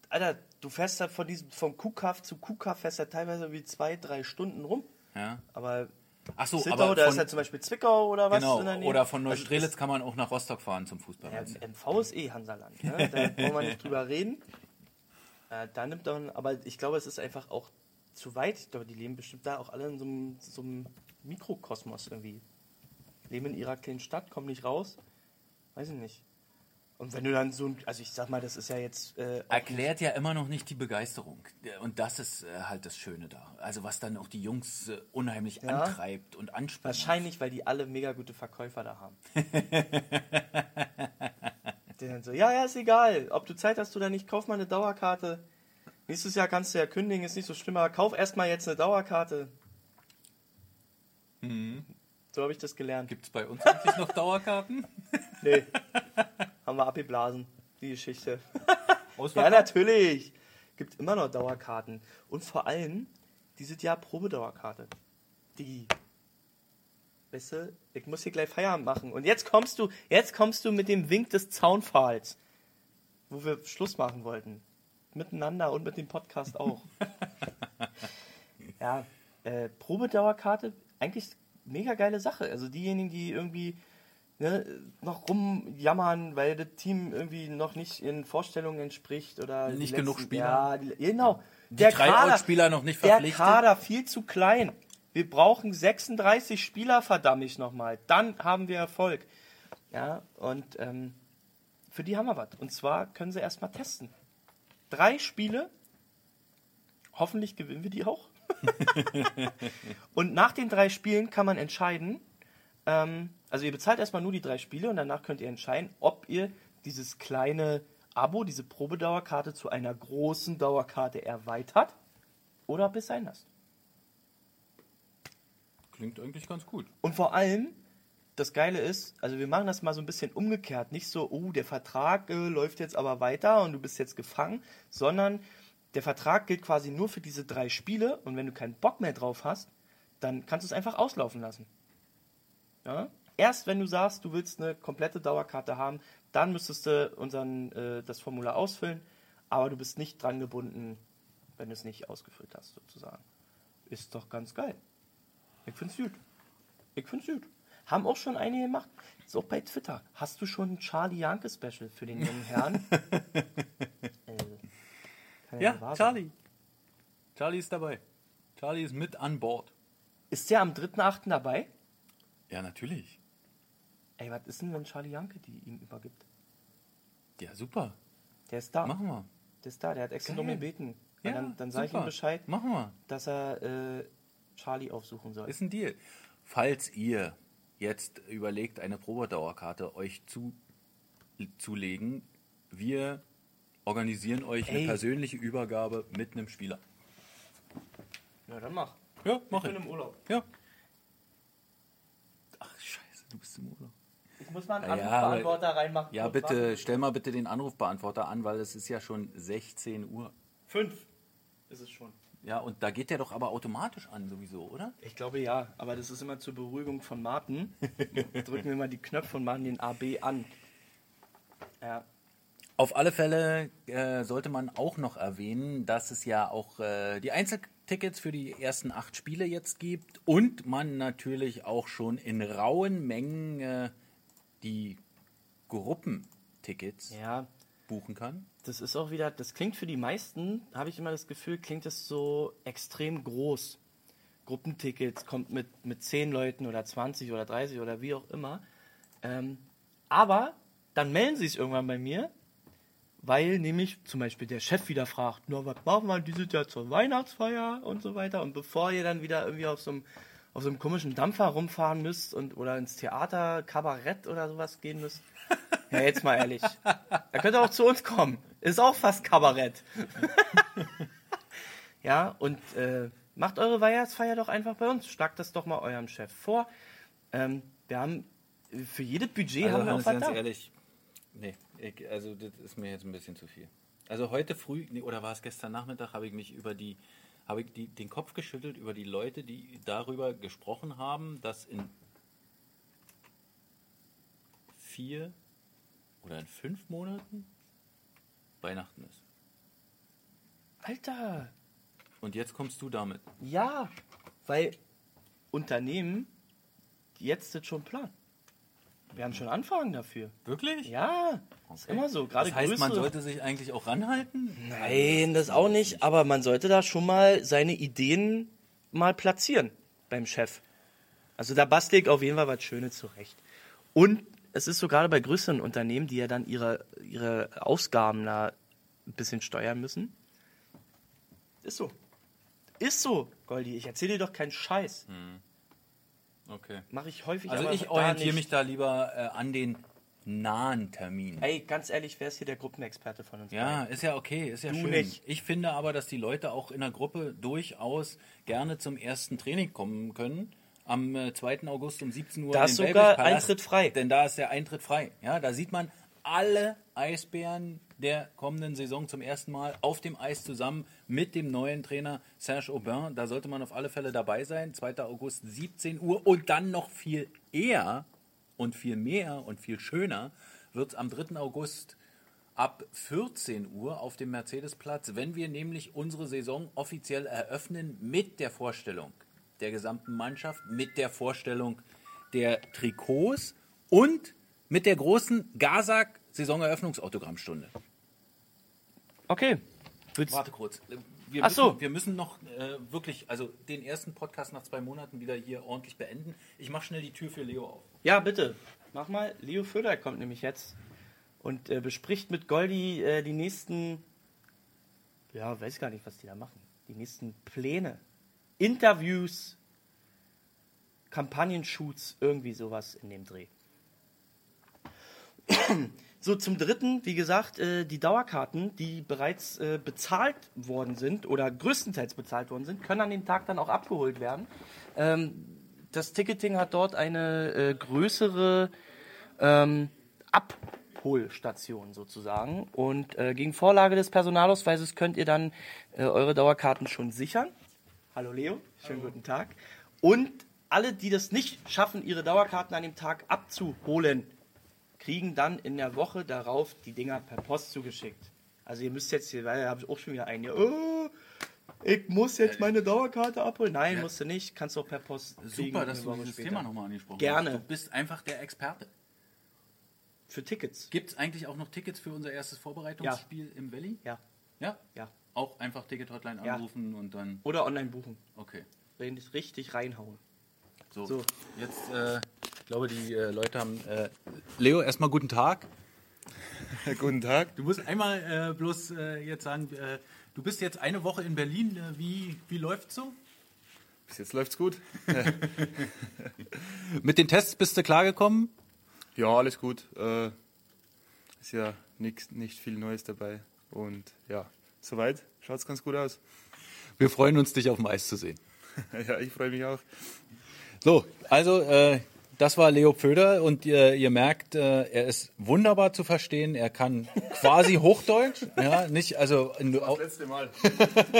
Alter, du fährst da von diesem, vom Kuhkaff zu Kuhkaff fährst da teilweise wie zwei, drei Stunden rum. Ja. Aber Ach so, Zittau, aber da ist von, ja zum Beispiel Zwickau oder was genau, in der Nähe. oder von Also Neustrelitz kann man auch nach Rostock fahren zum Fußball. Ja? MV ist eh Hansaland, ne? da *laughs* brauchen wir nicht drüber reden. Äh, da nimmt dann, aber ich glaube, es ist einfach auch zu weit. Ich glaube, die leben bestimmt da auch alle in so einem, so einem Mikrokosmos irgendwie. Leben in ihrer kleinen Stadt, kommen nicht raus. Weiß ich nicht. Und wenn du dann so ein, also ich sag mal, das ist ja jetzt äh, Erklärt ja immer noch nicht die Begeisterung. Und das ist äh, halt das Schöne da. Also was dann auch die Jungs äh, unheimlich Ja. antreibt und anspricht. Wahrscheinlich, weil die alle mega gute Verkäufer da haben. *laughs* die dann so, ja, ja, ist egal. Ob du Zeit hast oder nicht, kauf mal eine Dauerkarte. Nächstes Jahr kannst du ja kündigen, ist nicht so schlimm, aber kauf erstmal jetzt eine Dauerkarte. So habe ich das gelernt. Gibt es bei uns eigentlich noch Dauerkarten? Nee. *laughs* haben wir abgeblasen, die Geschichte. *laughs* Ja, natürlich. Gibt immer noch Dauerkarten. Und vor allem, dieses Jahr Probedauerkarte. Die. Weißt du, ich muss hier gleich Feierabend machen. Und jetzt kommst du, jetzt kommst du mit dem Wink des Zaunpfahls. Wo wir Schluss machen wollten. Miteinander und mit dem Podcast auch. *laughs* ja, äh, Probedauerkarte, eigentlich mega geile Sache. Also diejenigen, die irgendwie ne, noch rumjammern, weil das Team irgendwie noch nicht ihren Vorstellungen entspricht oder Nicht genug Spieler. Ja, die, genau. Die Tryout-Spieler noch nicht Der verpflichtet. Kader viel zu klein. Wir brauchen 36 Spieler, verdammt ich nochmal. Dann haben wir Erfolg. Ja, und ähm, für die haben wir was. Und zwar können sie erstmal testen. Drei Spiele. Hoffentlich gewinnen wir die auch. *laughs* und nach den drei Spielen kann man entscheiden, ähm, also ihr bezahlt erstmal nur die drei Spiele und danach könnt ihr entscheiden, ob ihr dieses kleine Abo, diese Probedauerkarte zu einer großen Dauerkarte erweitert oder ob ihr es sein lasst. Klingt eigentlich ganz gut. Und vor allem, das Geile ist, also wir machen das mal so ein bisschen umgekehrt. Nicht so, oh, der Vertrag äh, läuft jetzt aber weiter und du bist jetzt gefangen, sondern der Vertrag gilt quasi nur für diese drei Spiele und wenn du keinen Bock mehr drauf hast, dann kannst du es einfach auslaufen lassen. Ja? Erst wenn du sagst, du willst eine komplette Dauerkarte haben, dann müsstest du unseren, äh, das Formular ausfüllen, aber du bist nicht dran gebunden, wenn du es nicht ausgefüllt hast, sozusagen. Ist doch ganz geil. Ich find's gut. Ich find's gut. Haben auch schon einige gemacht. Ist auch bei Twitter. Hast du schon ein Charlie Janke Special für den jungen Herrn? *laughs* äh, Ja, sein. Charlie. Charlie ist dabei. Charlie ist mit an Bord. Ist der am 3.8. dabei? Ja, natürlich. Ey, was ist denn, wenn Charlie Janke die ihm übergibt? Ja, super. Der ist da. Machen wir. Der ist da. Der hat extra Geil. um ihn beten. Ja, dann dann sage ich ihm Bescheid, Machen wir. dass er äh, Charlie aufsuchen soll. Ist ein Deal. Falls ihr jetzt überlegt, eine Probedauerkarte euch zu, zulegen, wir organisieren euch eine Ey. persönliche Übergabe mit einem Spieler. ja, dann mach. Ja, mach Ich ich. bin im Urlaub. Ja. Ach, scheiße, du bist im Urlaub. Ich muss mal einen Ja, Anrufbeantworter reinmachen. Ja, bitte, warten. stell mal bitte den Anrufbeantworter an, weil es ist ja schon 16 Uhr. Fünf ist es schon. Ja, und da geht der doch aber automatisch an sowieso, oder? Ich glaube ja, aber das ist immer zur Beruhigung von Martin. *laughs* Drücken wir mal die Knöpfe und machen den AB an. Ja. Auf alle Fälle äh, sollte man auch noch erwähnen, dass es ja auch äh, die Einzeltickets für die ersten acht Spiele jetzt gibt und man natürlich auch schon in rauen Mengen äh, die Gruppentickets Ja, buchen kann. das ist auch wieder, das klingt für die meisten, habe ich immer das Gefühl, klingt das so extrem groß. Gruppentickets kommt mit, mit 10 Leuten oder 20 oder 30 oder wie auch immer. Ähm, aber dann melden sie sich irgendwann bei mir, weil nämlich zum Beispiel der Chef wieder fragt, nur was machen wir dieses Jahr zur Weihnachtsfeier und so weiter. Und bevor ihr dann wieder irgendwie auf so einem, auf so einem komischen Dampfer rumfahren müsst und oder ins Theater, Kabarett oder sowas gehen müsst, ja, jetzt mal ehrlich. Da könnt ihr auch zu uns kommen. Ist auch fast Kabarett. *laughs* ja, und äh, macht eure Weihnachtsfeier doch einfach bei uns. Schlagt das doch mal eurem Chef vor. Ähm, wir haben für jedes Budget haben wir auch ganz da. ehrlich, nee, ich, also das ist mir jetzt ein bisschen zu viel. Also heute früh, nee, oder war es gestern Nachmittag, habe ich mich über die, habe ich die, den Kopf geschüttelt über die Leute, die darüber gesprochen haben, dass in vier oder in fünf Monaten Weihnachten ist. Alter, Und jetzt kommst du damit. ja, weil Unternehmen jetzt das schon planen. Wir haben schon Anfragen dafür. Wirklich? Ja, ist immer so. Gerade Das heißt, man größere- sollte sich eigentlich auch ranhalten? Nein, das auch nicht, aber man sollte da schon mal seine Ideen mal platzieren beim Chef. Also da bastel ich auf jeden Fall was Schönes zurecht. Und es ist so gerade bei größeren Unternehmen, die ja dann ihre, ihre Ausgaben da ein bisschen steuern müssen. Ist so. Ist so, Goldi. Ich erzähle dir doch keinen Scheiß. Okay. Mache ich häufig, Also aber ich orientiere mich da lieber äh, an den nahen Terminen. Ey, ganz ehrlich, wer ist hier der Gruppenexperte von uns? Ja, beiden? ist ja okay, ist ja Du schön. nicht. Ich finde aber, dass die Leute auch in der Gruppe durchaus gerne zum ersten Training kommen können. Am äh, 2. August um 17 Uhr. Da ist sogar. Eintritt frei. Denn da ist der Eintritt frei. Ja, da sieht man alle Eisbären der kommenden Saison zum ersten Mal auf dem Eis zusammen mit dem neuen Trainer Serge Aubin. Da sollte man auf alle Fälle dabei sein. 2. August 17 Uhr und dann noch viel eher und viel mehr und viel schöner wird es am 3. August ab 14 Uhr auf dem Mercedesplatz, wenn wir nämlich unsere Saison offiziell eröffnen mit der Vorstellung der gesamten Mannschaft, mit der Vorstellung der Trikots und mit der großen Gazak Saisoneröffnungsautogramstunde. Okay. Willst, Warte kurz. Wir Ach müssen, so. wir müssen noch äh, wirklich, also den ersten Podcast nach zwei Monaten wieder hier ordentlich beenden. Ich mache schnell die Tür für Leo auf. Ja, bitte. Mach mal. Leo Föder kommt nämlich jetzt und äh, bespricht mit Goldi äh, die nächsten, ja, weiß gar nicht, was die da machen. Die nächsten Pläne. Interviews, Kampagnenshoots, irgendwie sowas in dem Dreh. So, zum dritten, wie gesagt, äh, die Dauerkarten, die bereits äh, bezahlt worden sind oder größtenteils bezahlt worden sind, können an dem Tag dann auch abgeholt werden. Ähm, das Ticketing hat dort eine äh, größere ähm, Abholstation sozusagen. Und gegen Vorlage des Personalausweises könnt ihr dann eure Dauerkarten schon sichern. Hallo Leo, schönen guten Tag. Und alle, die das nicht schaffen, ihre Dauerkarten an dem Tag abzuholen, kriegen dann in der Woche darauf die Dinger per Post zugeschickt. Also ihr müsst jetzt hier, weil da habe ich auch schon wieder einen hier, oh, ich muss jetzt meine Dauerkarte abholen. Nein, musst du nicht, kannst du auch per Post kriegen. Super, dass du dieses später. Thema nochmal angesprochen Gerne. hast. Du bist einfach der Experte. Für Tickets. Gibt es eigentlich auch noch Tickets für unser erstes Vorbereitungsspiel im Valley? Ja, Ja? ja. Auch einfach Ticket-Hotline Ja. anrufen und dann. Oder online buchen. Okay. Richtig reinhauen. So, So. jetzt, äh, ich glaube, die äh, Leute haben. Äh, Leo, erstmal guten Tag. *laughs* Guten Tag. Du musst einmal äh, bloß äh, jetzt sagen, äh, du bist jetzt eine Woche in Berlin. Äh, wie wie läuft's so? Bis jetzt läuft's gut. *laughs* Mit den Tests bist du klargekommen? Ja, alles gut. Äh, ist ja nix, nicht viel Neues dabei. Und ja, soweit schaut's ganz gut aus. Wir freuen uns, dich auf dem Eis zu sehen. *laughs* ja, ich freue mich auch. So, also äh, das war Leo Pföder und ihr, ihr merkt, äh, er ist wunderbar zu verstehen. Er kann quasi *laughs* Hochdeutsch, ja, nicht also in, au, Letzte Mal.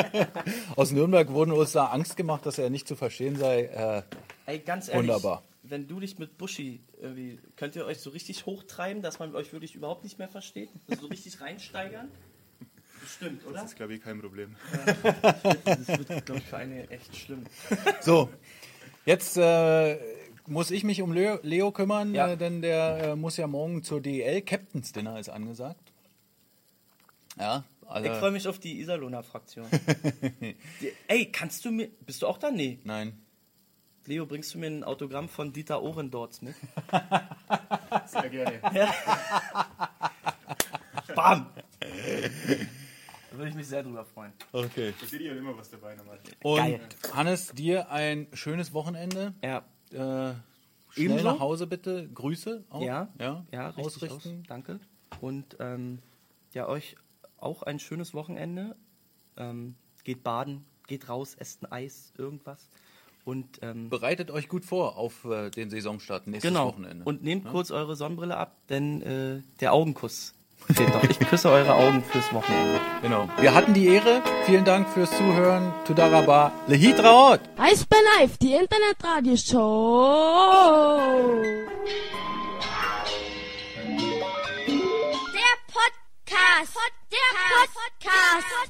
*laughs* aus Nürnberg wurde uns da Angst gemacht, dass er nicht zu verstehen sei. Äh, Ey, ganz ehrlich, Wunderbar. wenn du dich mit Buschi irgendwie, könnt ihr euch so richtig hochtreiben, dass man euch wirklich überhaupt nicht mehr versteht? So richtig reinsteigern? Bestimmt, oder? Das ist, glaube ich, kein Problem. Das wird, glaube ich, für eine echt schlimm. so, jetzt äh, muss ich mich um Leo, Leo kümmern, Ja. äh, denn der äh, muss ja morgen zur DEL. Captain's Dinner ist angesagt. Ja, also, Ich freue mich auf die Iserlohner Fraktion. *laughs* Die- Ey, kannst du mir, bist du auch da? Nee. Nein. Leo, bringst du mir ein Autogramm von Dieter Ohrendorz mit? *laughs* Sehr gerne. Bam! Da würde ich mich sehr drüber freuen. Okay. Da seht ihr immer was dabei nochmal. Und Geil. Hannes, dir ein schönes Wochenende. Ja. Äh, schnell Ebenso? nach Hause bitte. Grüße auch. Ja, ja, ja richtig ausrichten. Aus. Danke. Und ähm, ja, euch auch ein schönes Wochenende. Ähm, geht baden, geht raus, esst ein Eis, irgendwas. Und ähm, Bereitet euch gut vor auf äh, den Saisonstart nächstes genau. Wochenende. Und nehmt kurz eure Sonnenbrille ab, denn äh, der Augenkuss steht doch. Ich küsse eure Augen fürs Wochenende. genau. Wir hatten die Ehre. Vielen Dank fürs Zuhören. Tudaraba. Lehitraot. Eisbär Live, die Internetradioshow. Der Podcast. Der Podcast.